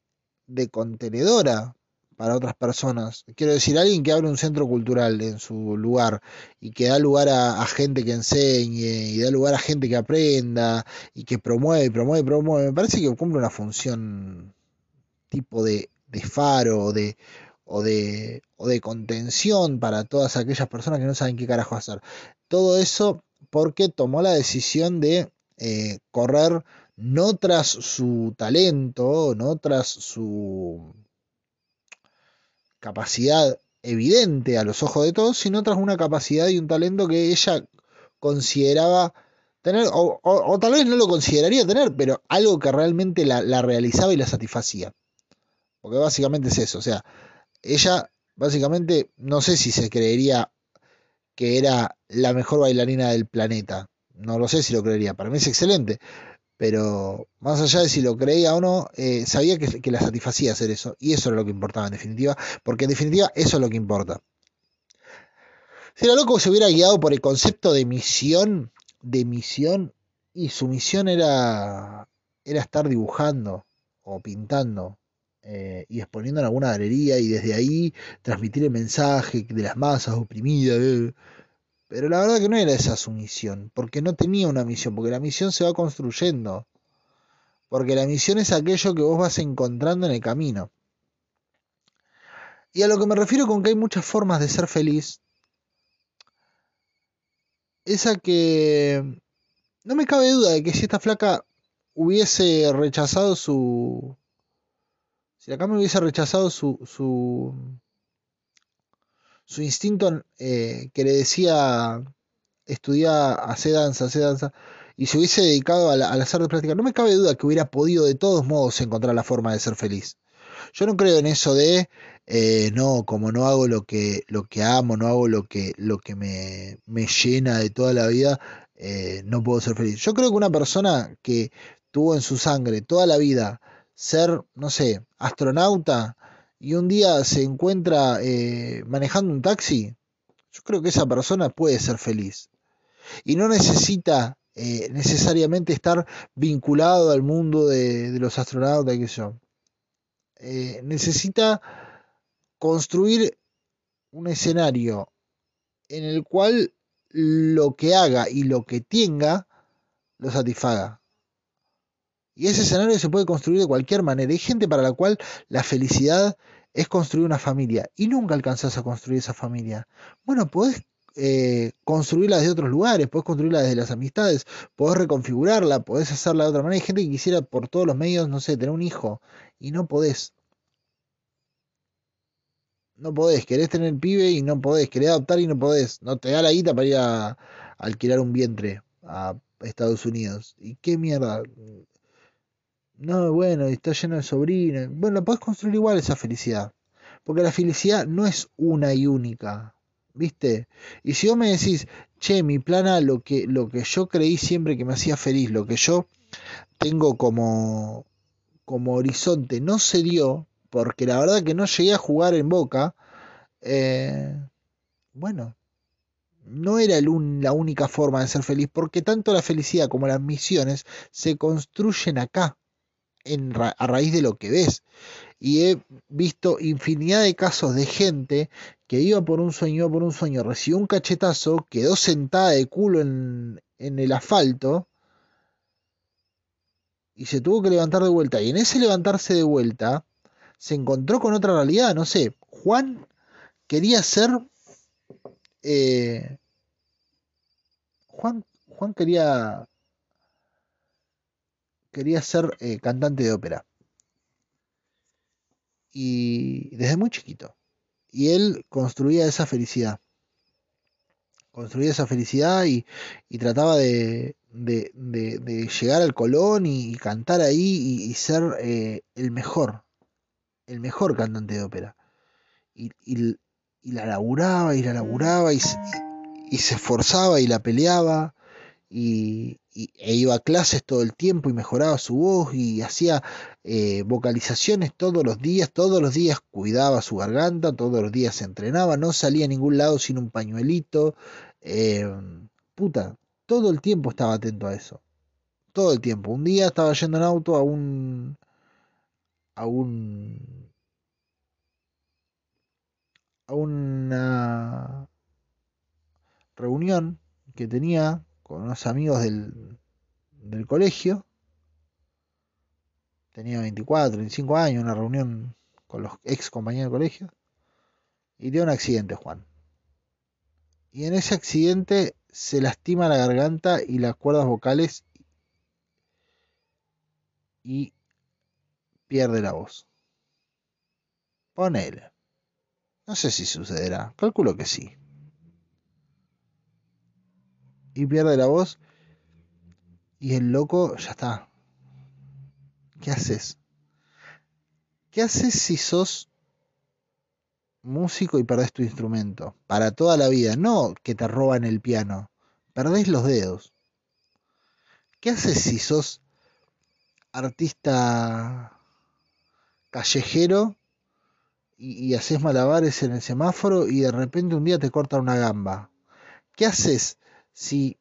de contenedora para otras personas. Quiero decir, alguien que abre un centro cultural en su lugar y que da lugar a, gente que enseñe y da lugar a gente que aprenda y que promueve, promueve, promueve. Me parece que cumple una función tipo de, de faro de, o de, o de contención para todas aquellas personas que no saben qué carajo hacer. Todo eso porque tomó la decisión de eh, correr no tras su talento, no tras su capacidad evidente a los ojos de todos, sino tras una capacidad y un talento que ella consideraba tener, o, tal vez no lo consideraría tener, pero algo que realmente la, la realizaba y la satisfacía. Porque básicamente es eso, o sea, ella básicamente no sé si se creería que era la mejor bailarina del planeta. No lo sé si lo creería, para mí es excelente. Pero más allá de si lo creía o no, eh, sabía que, la satisfacía hacer eso. Y eso era lo que importaba en definitiva. Porque en definitiva eso es lo que importa. Si era loco se hubiera guiado por el concepto de misión, de misión, y su misión era, era estar dibujando o pintando eh, y exponiendo en alguna galería y desde ahí transmitir el mensaje de las masas oprimidas. Eh. Pero la verdad que no era esa su misión, porque no tenía una misión, porque la misión se va construyendo. Porque la misión es aquello que vos vas encontrando en el camino. Y a lo que me refiero con que hay muchas formas de ser feliz, es a que no me cabe duda de que si esta flaca hubiese rechazado su... Si la me hubiese rechazado su, su, su instinto eh, que le decía estudiar, hacer danza, hacer danza, y se hubiese dedicado al, hacer de práctica, no me cabe duda que hubiera podido de todos modos encontrar la forma de ser feliz. Yo no creo en eso de eh, no, como no hago lo que, lo que amo, no hago lo que, lo que me, me llena de toda la vida, eh, no puedo ser feliz. Yo creo que una persona que tuvo en su sangre toda la vida ser, no sé, astronauta, y un día se encuentra eh, manejando un taxi, yo creo que esa persona puede ser feliz. Y no necesita eh, necesariamente estar vinculado al mundo de, los astronautas, que yo. Eh, necesita construir un escenario en el cual lo que haga y lo que tenga lo satisfaga. Y ese escenario se puede construir de cualquier manera. Hay gente para la cual la felicidad es construir una familia y nunca alcanzás a construir esa familia. Bueno, podés eh, construirla desde otros lugares, podés construirla desde las amistades, podés reconfigurarla, podés hacerla de otra manera. Hay gente que quisiera por todos los medios, no sé, tener un hijo y no podés. No podés, querés tener el pibe y no podés, querés adoptar y no podés. No te da la guita para ir a alquilar un vientre a Estados Unidos. ¿Y qué mierda? No, bueno, está lleno de sobrinos. Bueno, podés construir igual esa felicidad. Porque la felicidad no es una y única. ¿Viste? Y si vos me decís, che, mi plana, lo que, lo que yo creí siempre que me hacía feliz, lo que yo tengo como, como horizonte, no se dio, porque la verdad que no llegué a jugar en boca, eh, bueno, no era la única forma de ser feliz, porque tanto la felicidad como las misiones se construyen acá a raíz de lo que ves. Y he visto infinidad de casos de gente que iba por un sueño, por un sueño, recibió un cachetazo, quedó sentada de culo en, en el asfalto y se tuvo que levantar de vuelta. Y en ese levantarse de vuelta se encontró con otra realidad. No sé, Juan quería ser... Eh, Juan, Juan quería quería ser eh, cantante de ópera. Y desde muy chiquito. Y él construía esa felicidad. Construía esa felicidad y, trataba de, llegar al Colón y, cantar ahí y, ser eh, el mejor. El mejor cantante de ópera. Y, la laburaba y la laburaba y, y se esforzaba y la peleaba y, e iba a clases todo el tiempo y mejoraba su voz y hacía eh, vocalizaciones todos los días, todos los días cuidaba su garganta, todos los días se entrenaba, no salía a ningún lado sin un pañuelito, eh, puta, todo el tiempo estaba atento a eso, todo el tiempo. Un día estaba yendo en auto a un a un a una reunión que tenía con unos amigos del, del colegio. Tenía 24, 25 años, una reunión con los ex compañeros del colegio. Y dio un accidente, Juan. Y en ese accidente se lastima la garganta y las cuerdas vocales y pierde la voz. Ponele. No sé si sucederá. Calculo que sí y pierde la voz Y el loco ya está. ¿Qué haces? ¿Qué haces si sos músico y perdés tu instrumento? Para toda la vida, no que te roban el piano. Perdés los dedos. ¿Qué haces si sos artista callejero y, y, haces malabares en el semáforo y de repente un día te cortan una gamba? ¿Qué haces si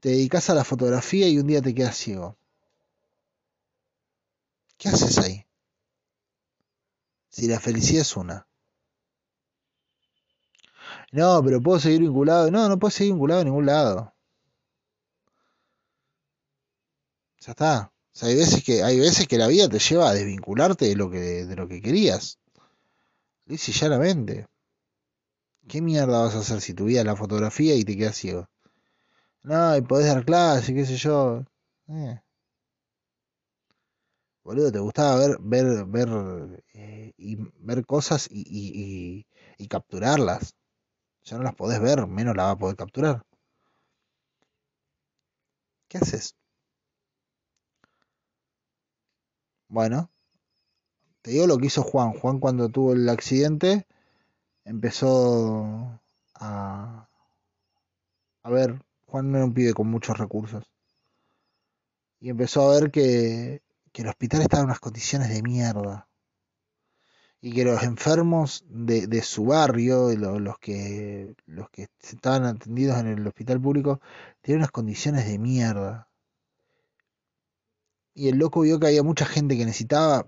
te dedicas a la fotografía y un día te quedas ciego? ¿Qué haces ahí? Si la felicidad es una. No, pero puedo seguir vinculado. No, no puedo seguir vinculado a ningún lado. Ya está. O sea, hay veces que, hay veces que la vida te lleva a desvincularte de lo que, de lo que querías. Dice llanamente. ¿Qué mierda vas a hacer si tu vida la fotografía y te quedas ciego? No, y podés dar clase, qué sé yo. Eh. Boludo, te gustaba ver, ver, ver, eh, y ver cosas y, y, y, capturarlas. Ya no las podés ver, menos las vas a poder capturar. ¿Qué haces? Bueno, te digo lo que hizo Juan. Juan cuando tuvo el accidente empezó a... A ver, Juan era un pibe con muchos recursos. Y empezó a ver que, que el hospital estaba en unas condiciones de mierda. Y que los enfermos de, de su barrio, los, los, que, los que estaban atendidos en el hospital público, tenían unas condiciones de mierda. Y el loco vio que había mucha gente que necesitaba,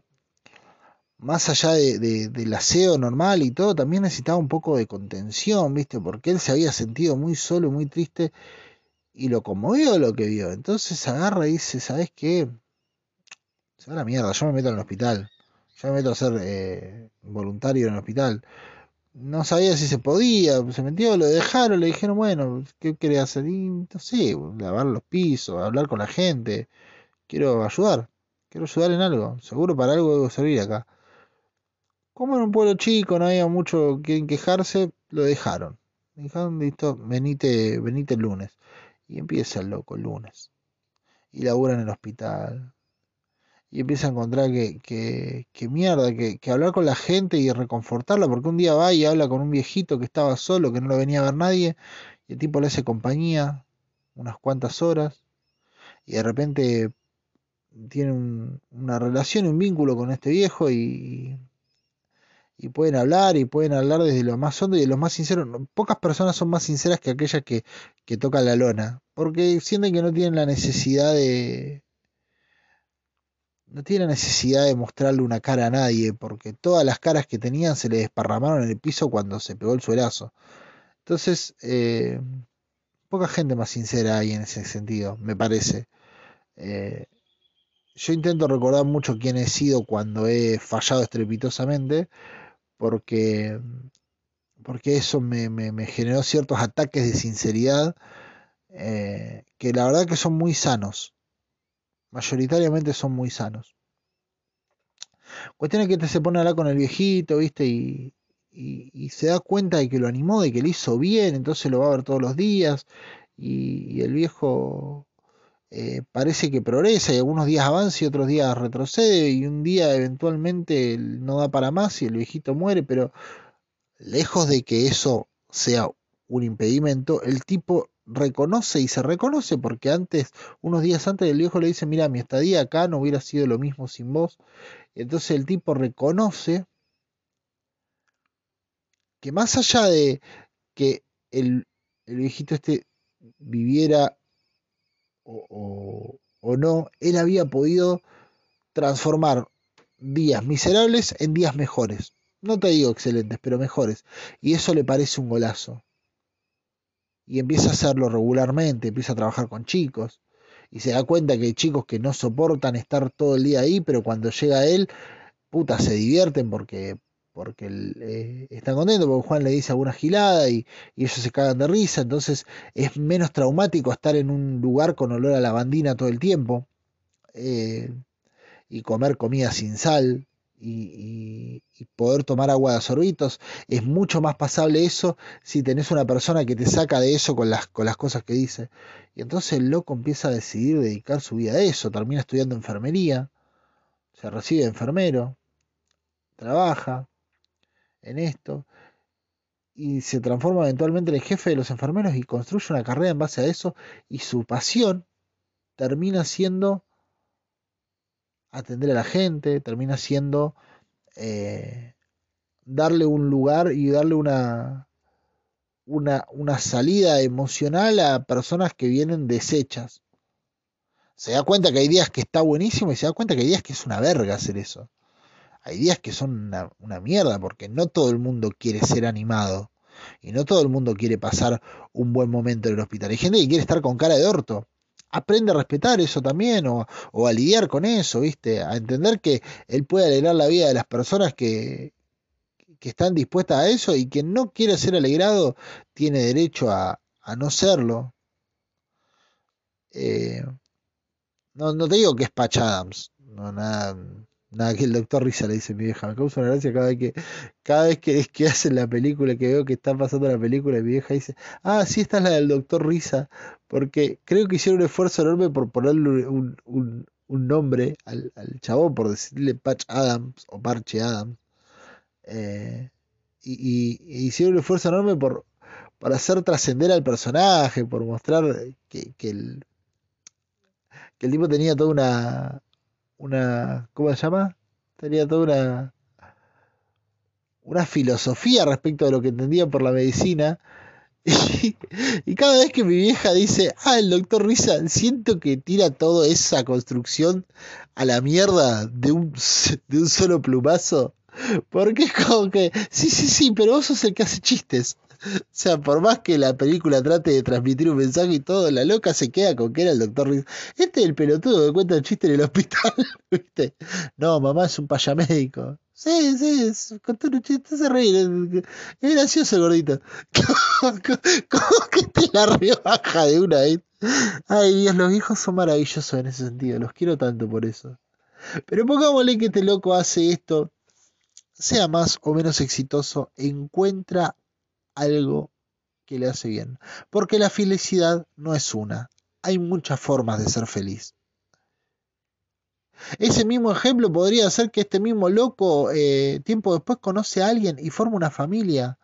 más allá de, de, del aseo normal y todo, también necesitaba un poco de contención, ¿viste? Porque él se había sentido muy solo, muy triste, y lo conmovió lo que vio. Entonces agarra y dice, ¿sabes qué? Se va la mierda, yo me meto en el hospital. Yo me meto a ser eh, voluntario en el hospital. No sabía si se podía, se metió, lo dejaron, le dijeron, bueno, ¿qué querés hacer? Y, no sé, lavar los pisos, hablar con la gente. Quiero ayudar, quiero ayudar en algo. Seguro para algo debo servir acá. Como en un pueblo chico no había mucho que quejarse, lo dejaron. Dijeron, listo, venite, venite el lunes. Y empieza el loco el lunes. Y labura en el hospital. Y empieza a encontrar que, que, que mierda, que, que, hablar con la gente y reconfortarla, porque un día va y habla con un viejito que estaba solo, que no lo venía a ver nadie, y el tipo le hace compañía unas cuantas horas, y de repente tiene un, una relación, un vínculo con este viejo y, y pueden hablar y pueden hablar desde lo más hondo y de lo más sincero. Pocas personas son más sinceras que aquellas que, que tocan la lona, porque sienten que no tienen la necesidad de... No tienen la necesidad de mostrarle una cara a nadie, porque todas las caras que tenían se le desparramaron en el piso cuando se pegó el suelazo. Entonces, eh, poca gente más sincera hay en ese sentido, me parece. Eh, yo intento recordar mucho quién he sido cuando he fallado estrepitosamente, porque, porque eso me, me, generó ciertos ataques de sinceridad eh, que la verdad que son muy sanos. Mayoritariamente son muy sanos. Cuestión es que te se pone a hablar con el viejito, ¿viste? Y, y, se da cuenta de que lo animó, de que lo hizo bien, entonces lo va a ver todos los días. Y el viejo eh, parece que progresa y algunos días avanza y otros días retrocede y un día eventualmente no da para más y el viejito muere, pero lejos de que eso sea un impedimento, el tipo reconoce y se reconoce porque antes, unos días antes el viejo le dice, mira, mi estadía acá no hubiera sido lo mismo sin vos. Entonces el tipo reconoce que más allá de que el, el viejito este viviera o, o, o, no, él había podido transformar días miserables en días mejores. No te digo excelentes, pero mejores. Y eso le parece un golazo. Y empieza a hacerlo regularmente, empieza a trabajar con chicos. Y se da cuenta que hay chicos que no soportan estar todo el día ahí, pero cuando llega él, puta, se divierten porque porque eh, están contentos, porque Juan le dice alguna gilada y, ellos se cagan de risa, entonces es menos traumático estar en un lugar con olor a lavandina todo el tiempo eh, y comer comida sin sal y, poder tomar agua de sorbitos. Es mucho más pasable eso si tenés una persona que te saca de eso con las, con las cosas que dice. Y entonces el loco empieza a decidir dedicar su vida a eso, termina estudiando enfermería, se recibe enfermero, trabaja en esto y se transforma eventualmente en el jefe de los enfermeros y construye una carrera en base a eso y su pasión termina siendo atender a la gente, termina siendo eh, darle un lugar y darle una, una, una salida emocional a personas que vienen deshechas. Se da cuenta que hay días que está buenísimo y se da cuenta que hay días que es una verga hacer eso. Hay días que son una, mierda porque no todo el mundo quiere ser animado y no todo el mundo quiere pasar un buen momento en el hospital. Hay gente que quiere estar con cara de orto aprende a respetar eso también o, a lidiar con eso, ¿viste? A entender que él puede alegrar la vida de las personas que, están dispuestas a eso y quien no quiere ser alegrado tiene derecho a, a no serlo. Eh, no, no te digo que es Patch Adams, no, nada, Nada que el doctor Risa le dice mi vieja. Me causa una gracia cada vez que, cada vez que, que hacen la película, que veo que está pasando la película, y mi vieja dice, ah, sí, esta es la del doctor Risa, porque creo que hicieron un esfuerzo enorme por ponerle un, un, un nombre al, al, chabón, por decirle Patch Adams o Parche Adams. Eh, y, y, hicieron un esfuerzo enorme por, por hacer trascender al personaje, por mostrar que, que el, que el tipo tenía toda una, una, ¿cómo se llama? Tenía toda una, una filosofía respecto de lo que entendía por la medicina. Y, cada vez que mi vieja dice, ah, el doctor Risa, siento que tira toda esa construcción a la mierda de un, de un solo plumazo. Porque es como que, sí, sí, sí, pero vos sos el que hace chistes. O sea, por más que la película trate de transmitir un mensaje y todo, la loca se queda con que era el doctor Este es el pelotudo que cuenta el chiste en el hospital, ¿viste? No, mamá es un payamédico. Sí, sí, contó un chiste, se reír. Es gracioso gordito. ¿Cómo, que te la rebaja de una vez? Ay, Dios, los hijos son maravillosos en ese sentido. Los quiero tanto por eso. Pero pongámosle que este loco hace esto, sea más o menos exitoso, encuentra algo que le hace bien. Porque la felicidad no es una. Hay muchas formas de ser feliz. Ese mismo ejemplo podría ser que este mismo loco eh, tiempo después conoce a alguien y forma una familia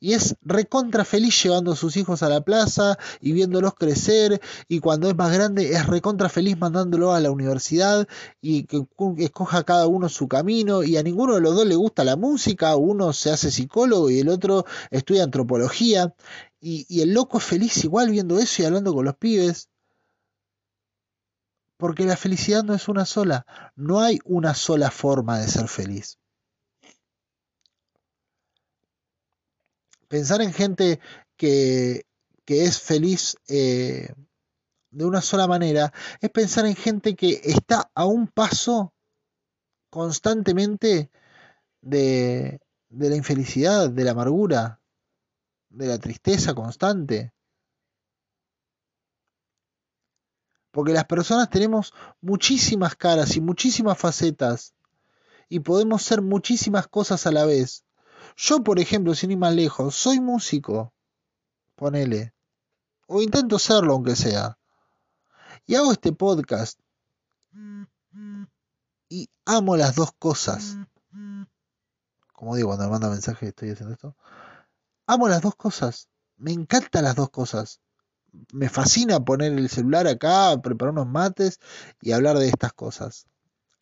y es recontra feliz llevando a sus hijos a la plaza y viéndolos crecer y cuando es más grande es recontra feliz mandándolo a la universidad y que escoja cada uno su camino y a ninguno de los dos le gusta la música, uno se hace psicólogo y el otro estudia antropología y, y el loco es feliz igual viendo eso y hablando con los pibes. Porque la felicidad no es una sola, no hay una sola forma de ser feliz. Pensar en gente que, que es feliz eh, de una sola manera es pensar en gente que está a un paso constantemente de, de la infelicidad, de la amargura, de la tristeza constante. Porque las personas tenemos muchísimas caras y muchísimas facetas y podemos ser muchísimas cosas a la vez. Yo, por ejemplo, sin ir más lejos, soy músico, ponele, o intento serlo aunque sea, y hago este podcast, y amo las dos cosas. Como digo cuando me manda mensaje estoy haciendo esto. Amo las dos cosas. Me encantan las dos cosas. Me fascina poner el celular acá, preparar unos mates y hablar de estas cosas.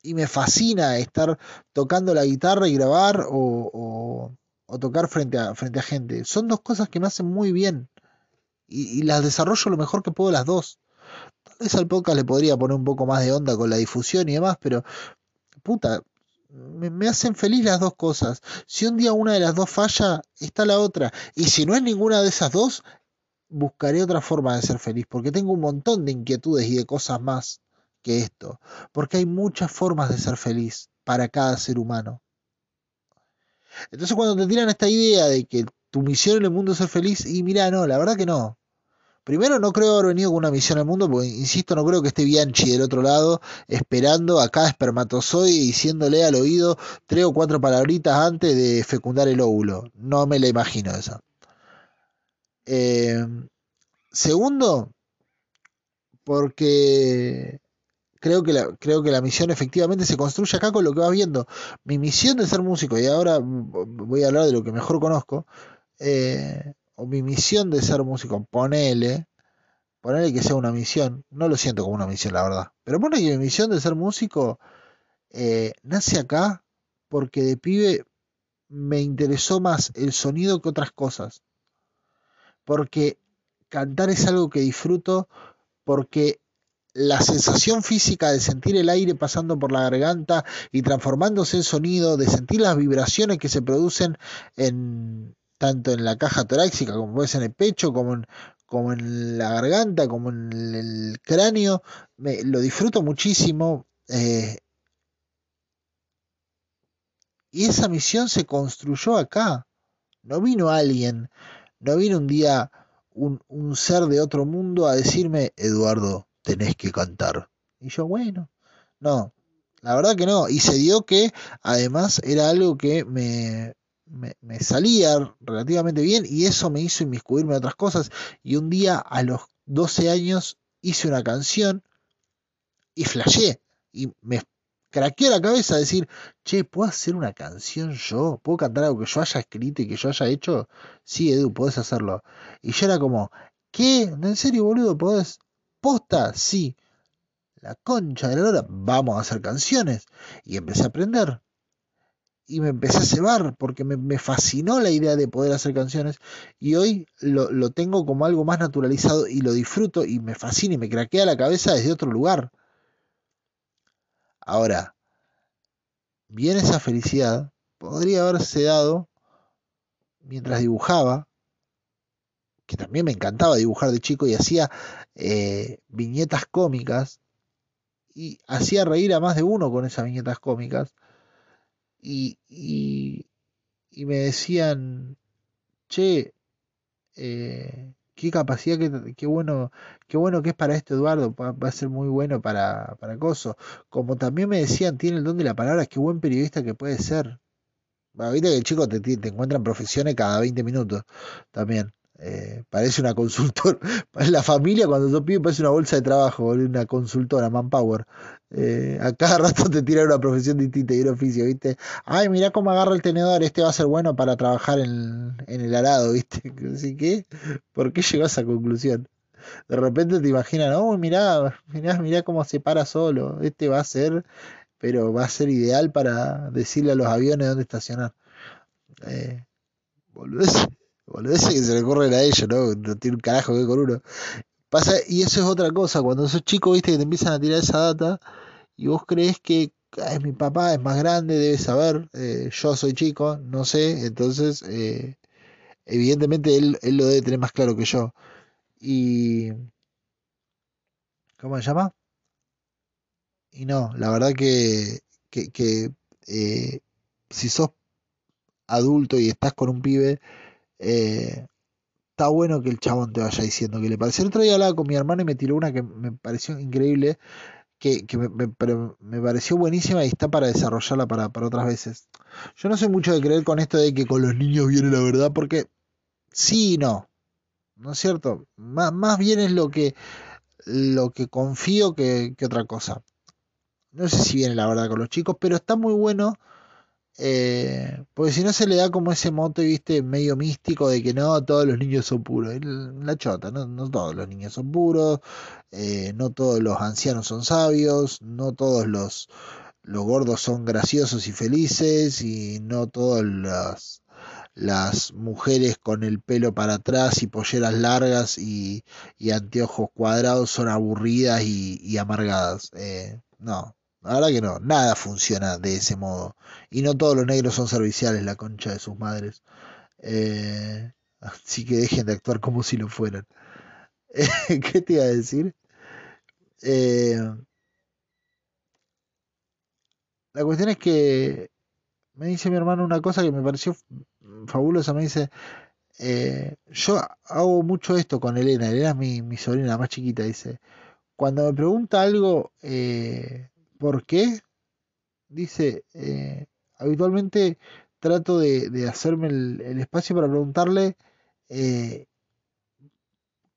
Y me fascina estar tocando la guitarra y grabar o, o tocar frente a, frente a gente. Son dos cosas que me hacen muy bien y, las desarrollo lo mejor que puedo las dos. Tal vez al podcast le podría poner un poco más de onda con la difusión y demás, pero puta, me, me, hacen feliz las dos cosas. Si un día una de las dos falla, está la otra. Y si no es ninguna de esas dos, buscaré otra forma de ser feliz, porque tengo un montón de inquietudes y de cosas más que esto. Porque hay muchas formas de ser feliz para cada ser humano. Entonces cuando te tiran esta idea de que tu misión en el mundo es ser feliz, y mira, no, la verdad que no. primero no creo haber venido con una misión al mundo, porque insisto, no creo que esté Bianchi del otro lado, esperando a cada espermatozoide y diciéndole al oído tres o cuatro palabritas antes de fecundar el óvulo. No me la imagino esa. Eh, segundo, porque creo que, la, creo que la misión efectivamente se construye acá con lo que vas viendo. Mi misión de ser músico, y ahora voy a hablar de lo que mejor conozco, eh, o mi misión de ser músico, ponele, ponele que sea una misión, no lo siento como una misión, la verdad, pero ponele que mi misión de ser músico eh, nace acá porque de pibe me interesó más el sonido que otras cosas. Porque cantar es algo que disfruto, porque la sensación física de sentir el aire pasando por la garganta y transformándose en sonido, de sentir las vibraciones que se producen en tanto en la caja torácica como puede ser en el pecho, como en, la garganta, como en el, cráneo, me, lo disfruto muchísimo. Eh, y esa misión se construyó acá. No vino alguien, no vino un día un ser de otro mundo a decirme, Eduardo, tenés que cantar. Y yo, bueno, no, la verdad que no. Y se dio que además era algo que me, me, salía relativamente bien y eso me hizo inmiscuirme en otras cosas. Y un día a los 12 años hice una canción y flashé y me craqueó la cabeza decir, che, ¿puedo hacer una canción yo? ¿Puedo cantar algo que yo haya escrito y que yo haya hecho? Sí, Edu, podés hacerlo. Y yo era como, ¿qué? ¿En serio, boludo? ¿Podés? ¿Posta? Sí. La concha de la hora, vamos a hacer canciones. Y empecé a aprender y me empecé a cebar porque me, fascinó la idea de poder hacer canciones y hoy lo, tengo como algo más naturalizado y lo disfruto y me fascina y me craquea la cabeza desde otro lugar. Ahora, bien esa felicidad podría haberse dado mientras dibujaba, que también me encantaba dibujar de chico y hacía eh, viñetas cómicas y hacía reír a más de uno con esas viñetas cómicas y, y, me decían, che, eh, qué capacidad, qué, qué, bueno, qué bueno que es para este Eduardo, va, a ser muy bueno para, para Coso. Como también me decían, tiene el don de la palabra, qué buen periodista que puede ser. Viste que el chico te, te encuentran profesiones cada 20 minutos también. Eh, parece una consultora. La familia, cuando yo pido, parece una bolsa de trabajo, una consultora, manpower. Eh, a cada rato te tiran una profesión distinta y un oficio, ¿viste? Ay, mira cómo agarra el tenedor, este va a ser bueno para trabajar en, el arado, ¿viste? Así que, ¿por qué llegó a esa conclusión? De repente te imaginan, oh, mirá, mirá, mirá cómo se para solo, este va a ser, pero va a ser ideal para decirle a los aviones dónde estacionar. Eh, ese que se le corren a ellos, ¿no? No tiene un carajo que con uno. Pasa, y eso es otra cosa, cuando sos chico, viste que te empiezan a tirar esa data y vos crees que es mi papá, es más grande, debe saber, eh, yo soy chico, no sé, entonces eh, evidentemente él, lo debe tener más claro que yo. Y... ¿Cómo se llama? Y no, la verdad que, que, que eh, si sos adulto y estás con un pibe, eh, está bueno que el chabón te vaya diciendo que le parece. El otro día hablaba con mi hermana y me tiró una que me pareció increíble, que, me, pero me pareció buenísima y está para desarrollarla para, para otras veces. Yo no sé mucho de creer con esto de que con los niños viene la verdad, porque sí y no. ¿No es cierto? Más, más bien es lo que, lo que confío que, que otra cosa. No sé si viene la verdad con los chicos, pero está muy bueno eh, porque si no se le da como ese mote, viste, medio místico de que no, todos los niños son puros. La chota, no, no todos los niños son puros, eh, no todos los ancianos son sabios, no todos los, los gordos son graciosos y felices, y no todas las, mujeres con el pelo para atrás y polleras largas y, y anteojos cuadrados son aburridas y, y amargadas. Eh, no, la verdad que no, nada funciona de ese modo. Y no todos los negros son serviciales, la concha de sus madres. Eh, así que dejen de actuar como si lo fueran. ¿Qué te iba a decir? Eh, la cuestión es que me dice mi hermano una cosa que me pareció fabulosa. Me dice, Eh, yo hago mucho esto con Elena. Elena es mi, mi sobrina más chiquita. Dice, cuando me pregunta algo, eh, ¿por qué? Dice, eh, habitualmente trato de, hacerme el, espacio para preguntarle,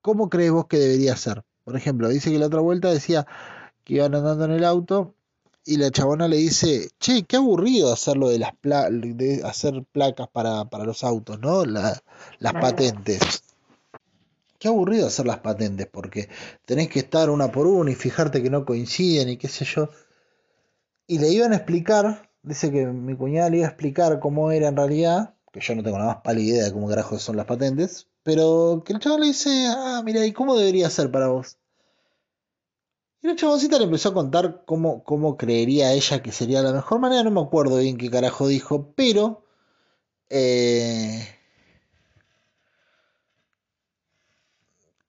¿cómo crees vos que debería ser? Por ejemplo, dice que la otra vuelta decía que iban andando en el auto y la chabona le dice, che, qué aburrido hacerlo de las de hacer placas para, los autos, ¿no? las patentes. Qué aburrido hacer las patentes, porque tenés que estar una por una y fijarte que no coinciden y qué sé yo. Y le iban a explicar, dice que mi cuñada le iba a explicar cómo era en realidad, que yo no tengo la más pálida idea de cómo carajo son las patentes, pero que el chabón le dice, ah, mira, ¿y cómo debería ser para vos? Y la chaboncita le empezó a contar cómo, cómo creería ella que sería la mejor manera. No me acuerdo bien qué carajo dijo, pero. Eh,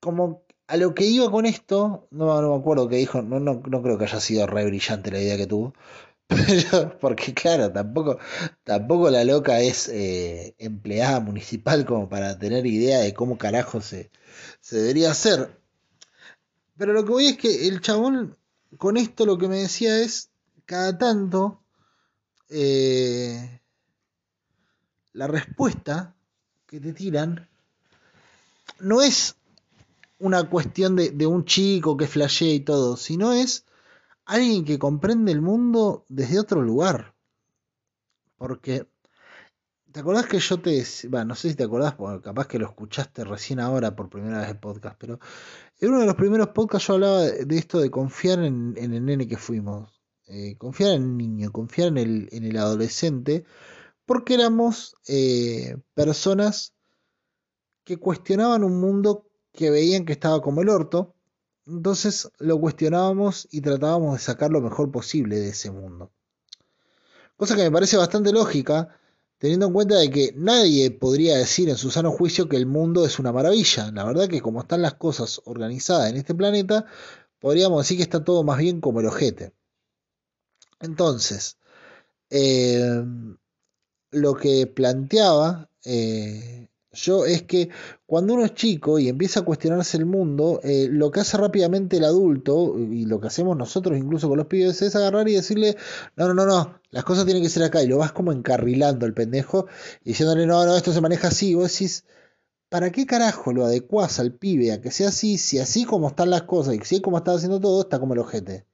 como a lo que iba con esto, no, no me acuerdo qué dijo, no, no, no creo que haya sido re brillante la idea que tuvo. Pero, porque claro, tampoco, tampoco la loca es eh, empleada municipal como para tener idea de cómo carajo se, se debería hacer. Pero lo que voy es que el chabón con esto lo que me decía es, cada tanto, eh, la respuesta que te tiran no es una cuestión de, un chico que flashea y todo, sino es alguien que comprende el mundo desde otro lugar. Porque ¿Te acordás que yo te bueno, no sé si te acordás, porque capaz que lo escuchaste recién ahora por primera vez el podcast, pero en uno de los primeros podcasts yo hablaba de, esto de confiar en, el nene que fuimos, eh, confiar en el niño, confiar en el, en el adolescente, porque éramos eh, personas que cuestionaban un mundo que veían que estaba como el orto, entonces lo cuestionábamos y tratábamos de sacar lo mejor posible de ese mundo. Cosa que me parece bastante lógica, teniendo en cuenta de que nadie podría decir en su sano juicio que el mundo es una maravilla. La verdad que como están las cosas organizadas en este planeta, podríamos decir que está todo más bien como el ojete. Entonces, eh, lo que planteaba eh, yo es que cuando uno es chico y empieza a cuestionarse el mundo, eh, lo que hace rápidamente el adulto, y lo que hacemos nosotros incluso con los pibes, es agarrar y decirle, no, no, no, no, las cosas tienen que ser acá, y lo vas como encarrilando el pendejo, diciéndole, no, no, esto se maneja así, y vos decís, ¿para qué carajo lo adecuás al pibe a que sea así, si así como están las cosas y si como está haciendo todo, está como el ojete?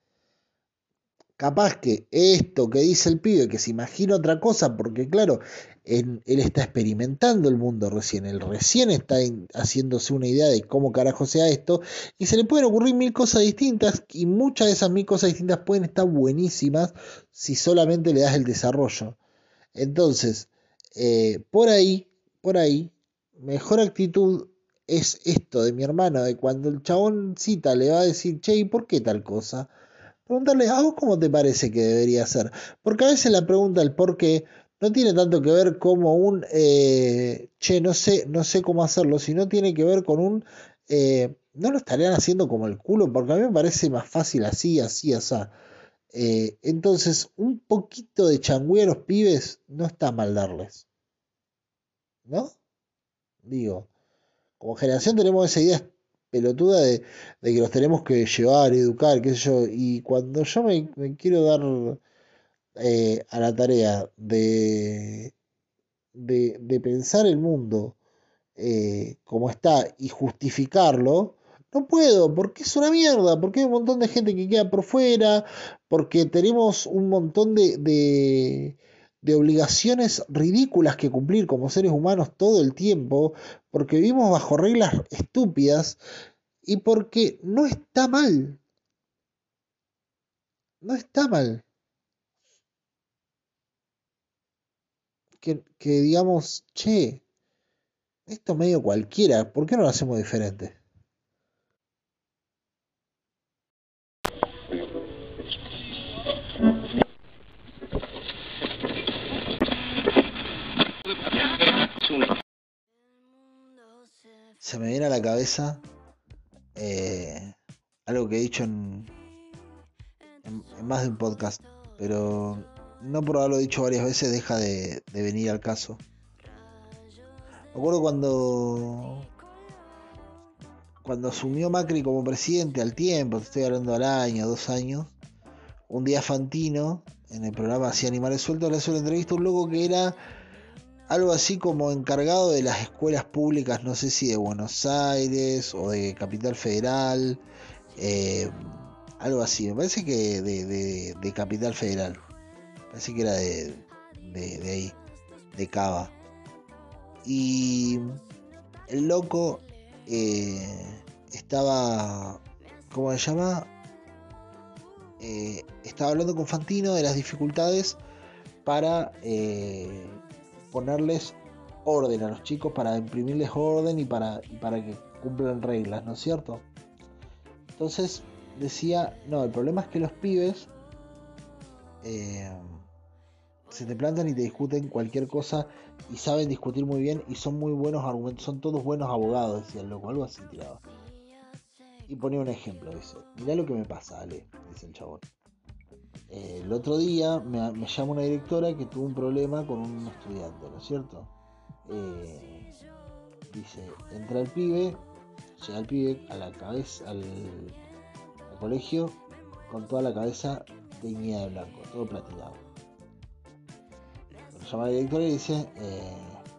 capaz que esto que dice el pibe, que se imagina otra cosa, porque claro, él está experimentando el mundo recién, él recién está haciéndose una idea de cómo carajo sea esto, y se le pueden ocurrir mil cosas distintas, y muchas de esas mil cosas distintas pueden estar buenísimas si solamente le das el desarrollo. Entonces, eh, por ahí, por ahí, mejor actitud es esto de mi hermano, de cuando el chabón cita le va a decir, che, ¿y por qué tal cosa? Preguntarle, ¿a vos cómo te parece que debería ser? Porque a veces la pregunta, el por qué, no tiene tanto que ver como un, eh, che, no sé, no sé cómo hacerlo, sino tiene que ver con un, eh, no lo estarían haciendo como el culo, porque a mí me parece más fácil así, así, así. Eh, entonces, un poquito de changüe a los pibes no está mal darles. ¿No? Digo, como generación tenemos esa idea pelotuda de, de que los tenemos que llevar, educar, qué sé yo. Y cuando yo me, me quiero dar eh, a la tarea de, de, pensar el mundo eh, como está y justificarlo, no puedo, porque es una mierda, porque hay un montón de gente que queda por fuera, porque tenemos un montón de, de, de obligaciones ridículas que cumplir como seres humanos todo el tiempo, porque vivimos bajo reglas estúpidas y porque no está mal. No está mal. Que, digamos, che, esto medio cualquiera, ¿por qué no lo hacemos diferente? Se me viene a la cabeza eh, algo que he dicho en, en más de un podcast, pero no por haberlo dicho varias veces deja de, venir al caso. Me acuerdo cuando cuando asumió Macri como presidente al tiempo, estoy hablando al año, dos años, un día Fantino, en el programa Así Animales Sueltos, le hace una entrevista a un loco que era algo así como encargado de las escuelas públicas, no sé si de Buenos Aires o de Capital Federal, eh, algo así, me parece que de, Capital Federal, parece que era de, de ahí, de Cava. Y el loco eh, estaba, ¿cómo se llama? Eh, estaba hablando con Fantino de las dificultades para eh, ponerles orden a los chicos, para imprimirles orden y para, para que cumplan reglas, ¿no es cierto? Entonces decía, no, el problema es que los pibes se te plantan y te discuten cualquier cosa y saben discutir muy bien y son muy buenos argumentos, son todos buenos abogados, decía el loco, algo así tiraba. Y ponía un ejemplo, dice, mirá lo que me pasa, Ale, dice el chabón. El otro día me, llama una directora que tuvo un problema con un estudiante, ¿no es cierto? Eh, dice, entra el pibe, llega el pibe a la cabeza, al, al colegio, con toda la cabeza teñida de blanco, todo platinado llama la directora y dice, eh,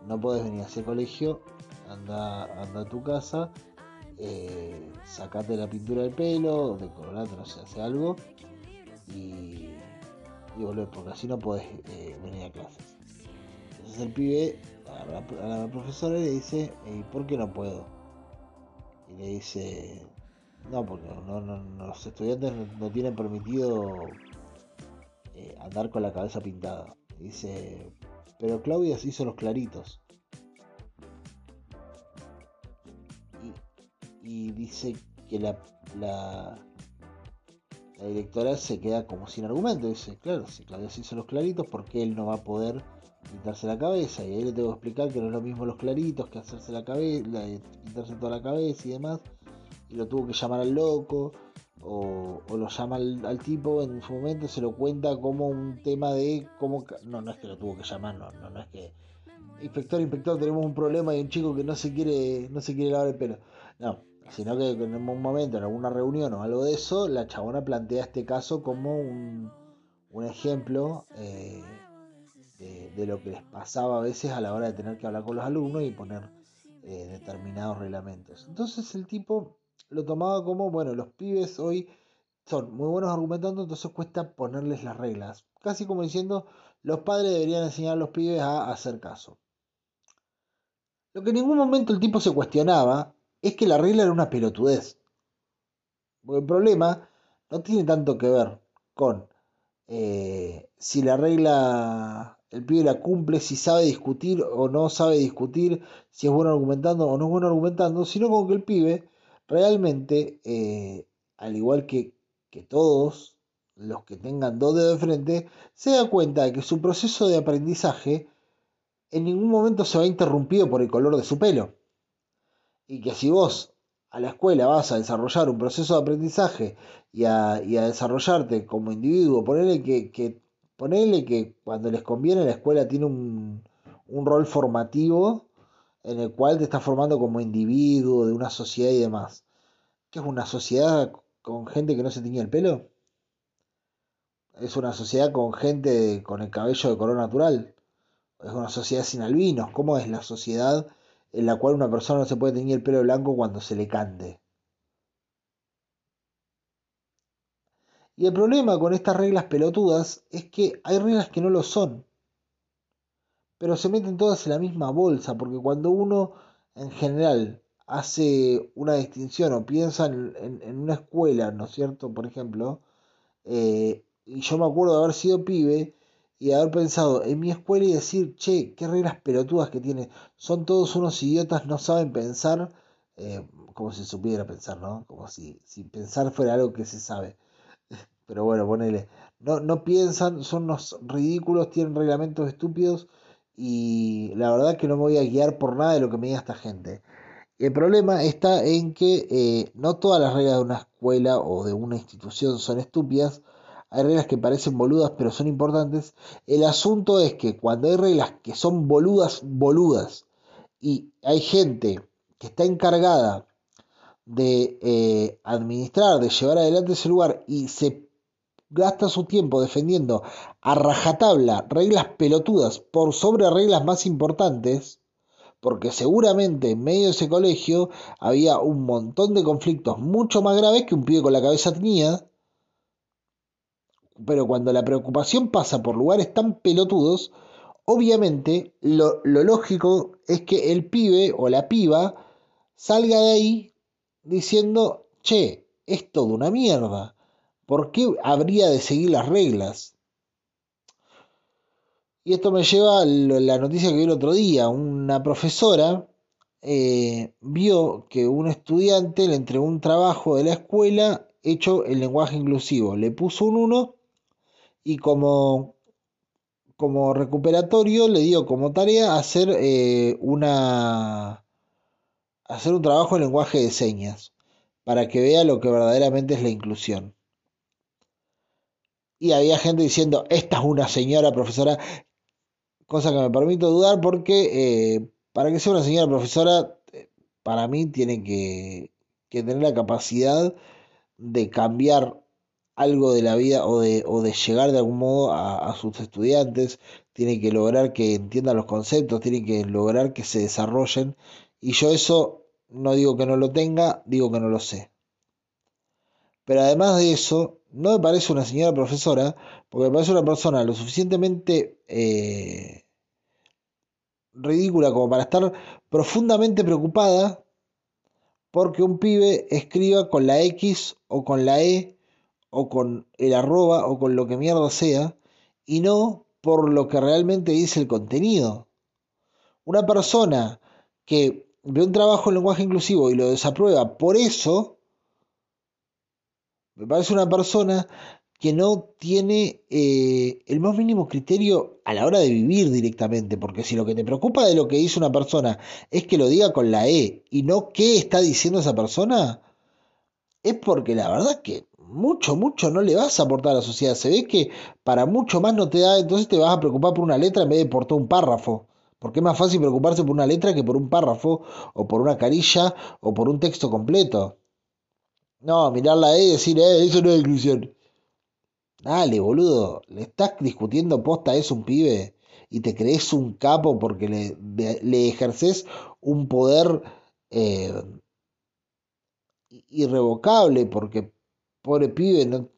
no puedes venir a ese colegio, anda, anda a tu casa, eh, sacate la pintura del pelo, decorate, no sé, hace algo y, y volver, porque así no podés eh, venir a clases. Entonces el pibe a la, profesora le dice, ¿y por qué no puedo? Y le dice, no, porque los estudiantes no, tienen permitido andar con la cabeza pintada. Dice, pero Claudia se hizo los claritos. Y, dice que la, la, directora se queda como sin argumento. Dice, claro, si Claudia se hizo los claritos, ¿por qué él no va a poder pintarse la cabeza? Y ahí le tengo que explicar que no es lo mismo los claritos que hacerse la cabeza, pintarse toda la cabeza y demás. Y lo tuvo que llamar al loco o, lo llama al, tipo en su momento, se lo cuenta como un tema de cómo... No, no es que lo tuvo que llamar, no, no, no es que... Inspector, inspector, tenemos un problema y un chico que no se quiere, no se quiere lavar el pelo. No, sino que en un momento, en alguna reunión o algo de eso, la chabona plantea este caso como un, un ejemplo eh, de, de, lo que les pasaba a veces a la hora de tener que hablar con los alumnos y poner eh, determinados reglamentos. Entonces el tipo lo tomaba como, bueno, los pibes hoy son muy buenos argumentando, entonces cuesta ponerles las reglas. Casi como diciendo, los padres deberían enseñar a los pibes a hacer caso. Lo que en ningún momento el tipo se cuestionaba es que la regla era una pelotudez. Porque el problema no tiene tanto que ver con eh, si la regla el pibe la cumple, si sabe discutir o no sabe discutir, si es bueno argumentando o no es bueno argumentando, sino con que el pibe realmente, eh, al igual que, que todos los que tengan dos dedos de frente, se da cuenta de que su proceso de aprendizaje en ningún momento se va interrumpido por el color de su pelo. Y que si vos a la escuela vas a desarrollar un proceso de aprendizaje y a, y a desarrollarte como individuo, ponerle que, que, que cuando les conviene la escuela tiene un, un rol formativo en el cual te estás formando como individuo de una sociedad y demás. ¿Qué es una sociedad con gente que no se tenía el pelo? ¿Es una sociedad con gente con el cabello de color natural? ¿Es una sociedad sin albinos? ¿Cómo es la sociedad en la cual una persona no se puede tener el pelo blanco cuando se le cante? Y el problema con estas reglas pelotudas es que hay reglas que no lo son pero se meten todas en la misma bolsa, porque cuando uno en general hace una distinción o piensa en, una escuela, ¿no es cierto? Por ejemplo, eh, y yo me acuerdo de haber sido pibe y haber pensado en mi escuela y decir, che, qué reglas pelotudas que tiene, son todos unos idiotas, no saben pensar, eh, como si supiera pensar, ¿no? Como si, si pensar fuera algo que se sabe. Pero bueno, ponele, no, no piensan, son unos ridículos, tienen reglamentos estúpidos y la verdad que no me voy a guiar por nada de lo que me diga esta gente. El problema está en que eh, no todas las reglas de una escuela o de una institución son estúpidas. Hay reglas que parecen boludas pero son importantes. El asunto es que cuando hay reglas que son boludas, boludas, y hay gente que está encargada de eh, administrar, de llevar adelante ese lugar y se gasta su tiempo defendiendo a rajatabla reglas pelotudas por sobre reglas más importantes, porque seguramente en medio de ese colegio había un montón de conflictos mucho más graves que un pibe con la cabeza tenía. Pero cuando la preocupación pasa por lugares tan pelotudos, obviamente lo, lo lógico es que el pibe o la piba salga de ahí diciendo, che, es todo una mierda. ¿Por qué habría de seguir las reglas? Y esto me lleva a la noticia que vi el otro día. Una profesora eh, vio que un estudiante le entregó un trabajo de la escuela hecho en lenguaje inclusivo. Le puso un 1 y como, como recuperatorio le dio como tarea hacer eh, una hacer un trabajo en lenguaje de señas para que vea lo que verdaderamente es la inclusión. Y había gente diciendo, esta es una señora profesora, cosa que me permito dudar porque eh, para que sea una señora profesora, eh, para mí tiene que, tener la capacidad de cambiar algo de la vida o de, llegar de algún modo a, a, sus estudiantes, tiene que lograr que entiendan los conceptos, tiene que lograr que se desarrollen. Y yo eso no digo que no lo tenga, digo que no lo sé. Pero además de eso, no me parece una señora profesora, porque me parece una persona lo suficientemente eh, ridícula como para estar profundamente preocupada porque un pibe escriba con la X o con la E o con el arroba o con lo que mierda sea y no por lo que realmente dice el contenido. Una persona que ve un trabajo en lenguaje inclusivo y lo desaprueba por eso, me parece una persona que no tiene eh, el más mínimo criterio a la hora de vivir directamente, porque si lo que te preocupa de lo que dice una persona es que lo diga con la E y no qué está diciendo esa persona, es porque la verdad que mucho, mucho no le vas a aportar a la sociedad. Se ve que para mucho más no te da, entonces te vas a preocupar por una letra en vez de por todo un párrafo. Porque es más fácil preocuparse por una letra que por un párrafo, o por una carilla, o por un texto completo. No, mirarla E y decir, eh, eso no es inclusión. Dale, boludo, le estás discutiendo posta, es un pibe, y te crees un capo porque le, le ejerces un poder eh, irrevocable, porque pobre pibe, no,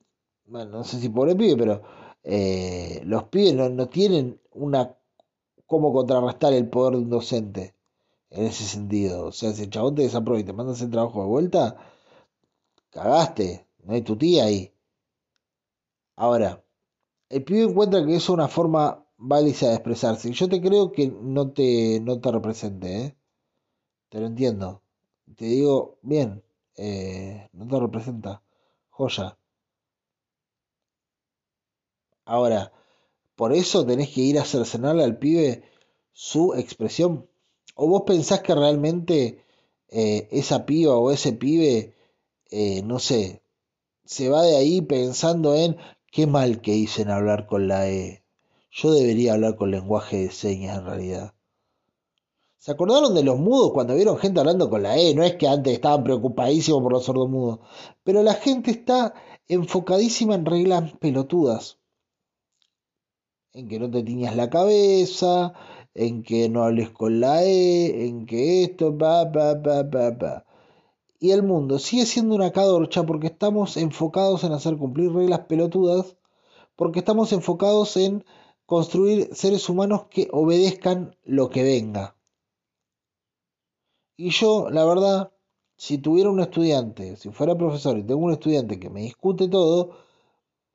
bueno, no sé si pobre pibe, pero eh, los pibes no, no tienen una cómo contrarrestar el poder de un docente en ese sentido. O sea, si el chabón te desaprueba y te mandas el trabajo de vuelta, cagaste, no hay tu tía ahí. Ahora, el pibe encuentra que es una forma válida de expresarse. Y yo te creo que no te, no te represente, ¿eh? Te lo entiendo. Te digo, bien, eh, no te representa. Joya. Ahora, por eso tenés que ir a cercenarle al pibe su expresión. ¿O vos pensás que realmente eh, esa piba o ese pibe, eh, no sé, se va de ahí pensando en qué mal que hice en hablar con la E? Yo debería hablar con lenguaje de señas en realidad. ¿Se acordaron de los mudos cuando vieron gente hablando con la E? No es que antes estaban preocupadísimos por los sordomudos, pero la gente está enfocadísima en reglas pelotudas en que no te tiñas la cabeza, en que no hables con la E, en que esto, pa, pa, pa, pa, pa. Y el mundo sigue siendo una cadorcha porque estamos enfocados en hacer cumplir reglas pelotudas, porque estamos enfocados en construir seres humanos que obedezcan lo que venga. Y yo, la verdad, si tuviera un estudiante, si fuera profesor y tengo un estudiante que me discute todo,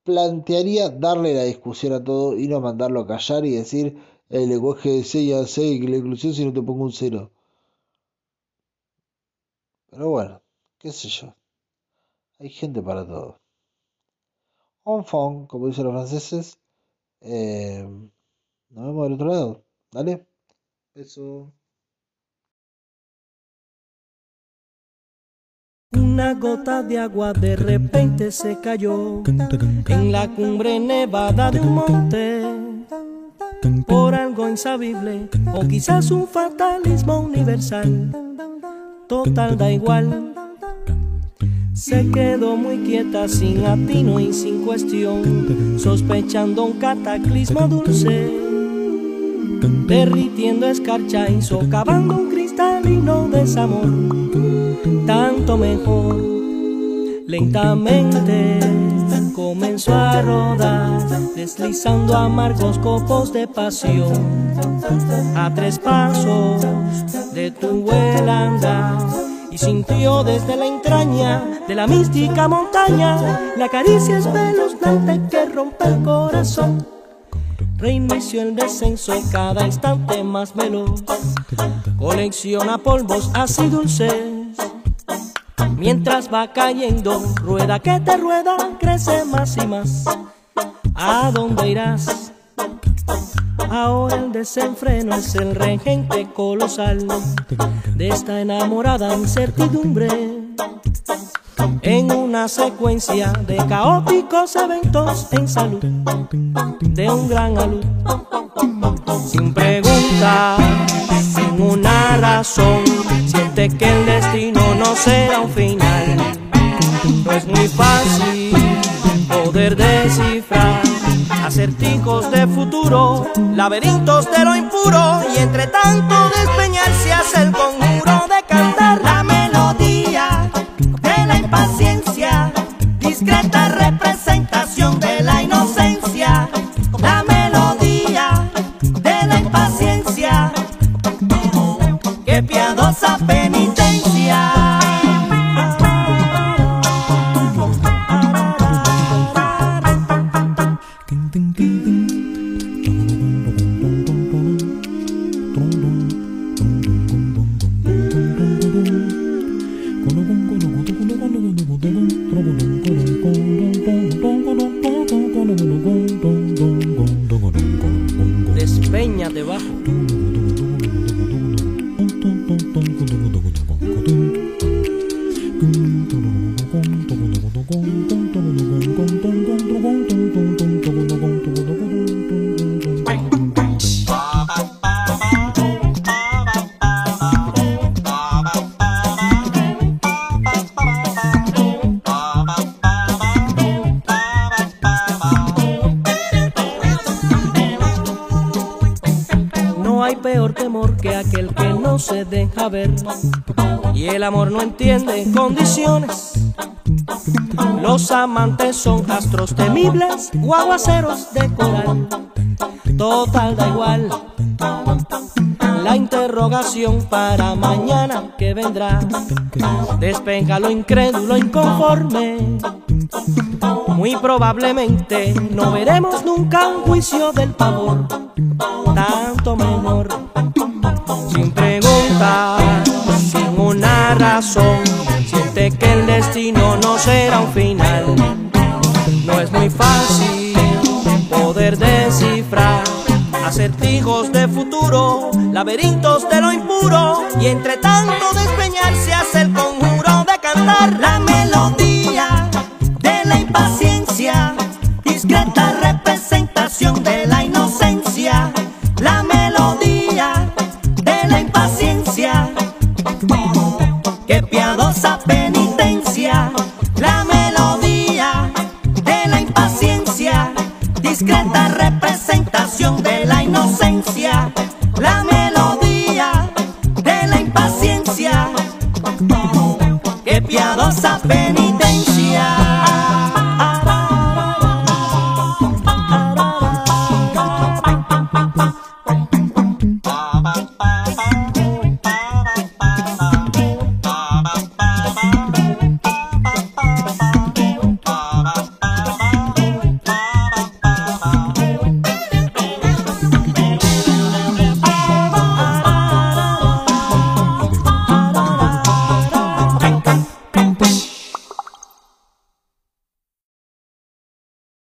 plantearía darle la discusión a todo y no mandarlo a callar y decir el lenguaje de 6 a 6 que la inclusión si no te pongo un cero. Pero bueno, qué sé yo. Hay gente para todo. Enfant, como dicen los franceses. Eh, nos vemos del otro lado. Dale. Eso. Una gota de agua de repente se cayó en la cumbre nevada de un monte. por algo insabible o quizás un fatalismo universal. Total da igual. Se quedó muy quieta sin atino y sin cuestión, sospechando un cataclismo dulce, derritiendo escarcha y socavando un cristalino desamor. Tanto mejor, lentamente comenzó a rodar, deslizando amargos copos de pasión. A tres pasos de tu andar y sintió desde la entraña de la mística montaña la caricia espeluznante que rompe el corazón. Reinició el descenso cada instante más veloz, colecciona polvos así dulces Mientras va cayendo, rueda que te rueda, crece más y más. ¿A dónde irás? Ahora el desenfreno es el regente colosal de esta enamorada incertidumbre. En una secuencia de caóticos eventos en salud de un gran alud. Sin preguntar, una razón, siente que el destino no será un final. No es muy fácil poder descifrar acertijos de futuro, laberintos de lo impuro y entre tanto despeñarse hace el conjuro qué piadosa penitencia. Y el amor no entiende condiciones. Los amantes son astros temibles o aguaceros de coral. Total da igual. La interrogación para mañana que vendrá despeja lo incrédulo inconforme. Muy probablemente no veremos nunca un juicio del pavor, tanto menor Siente que el destino no será un final. No es muy fácil poder descifrar acertijos de futuro, laberintos de lo impuro y entre tanto despeñarse hace el conjuro de cantar la melodía de la impaciencia, discreta representación de impaciencia,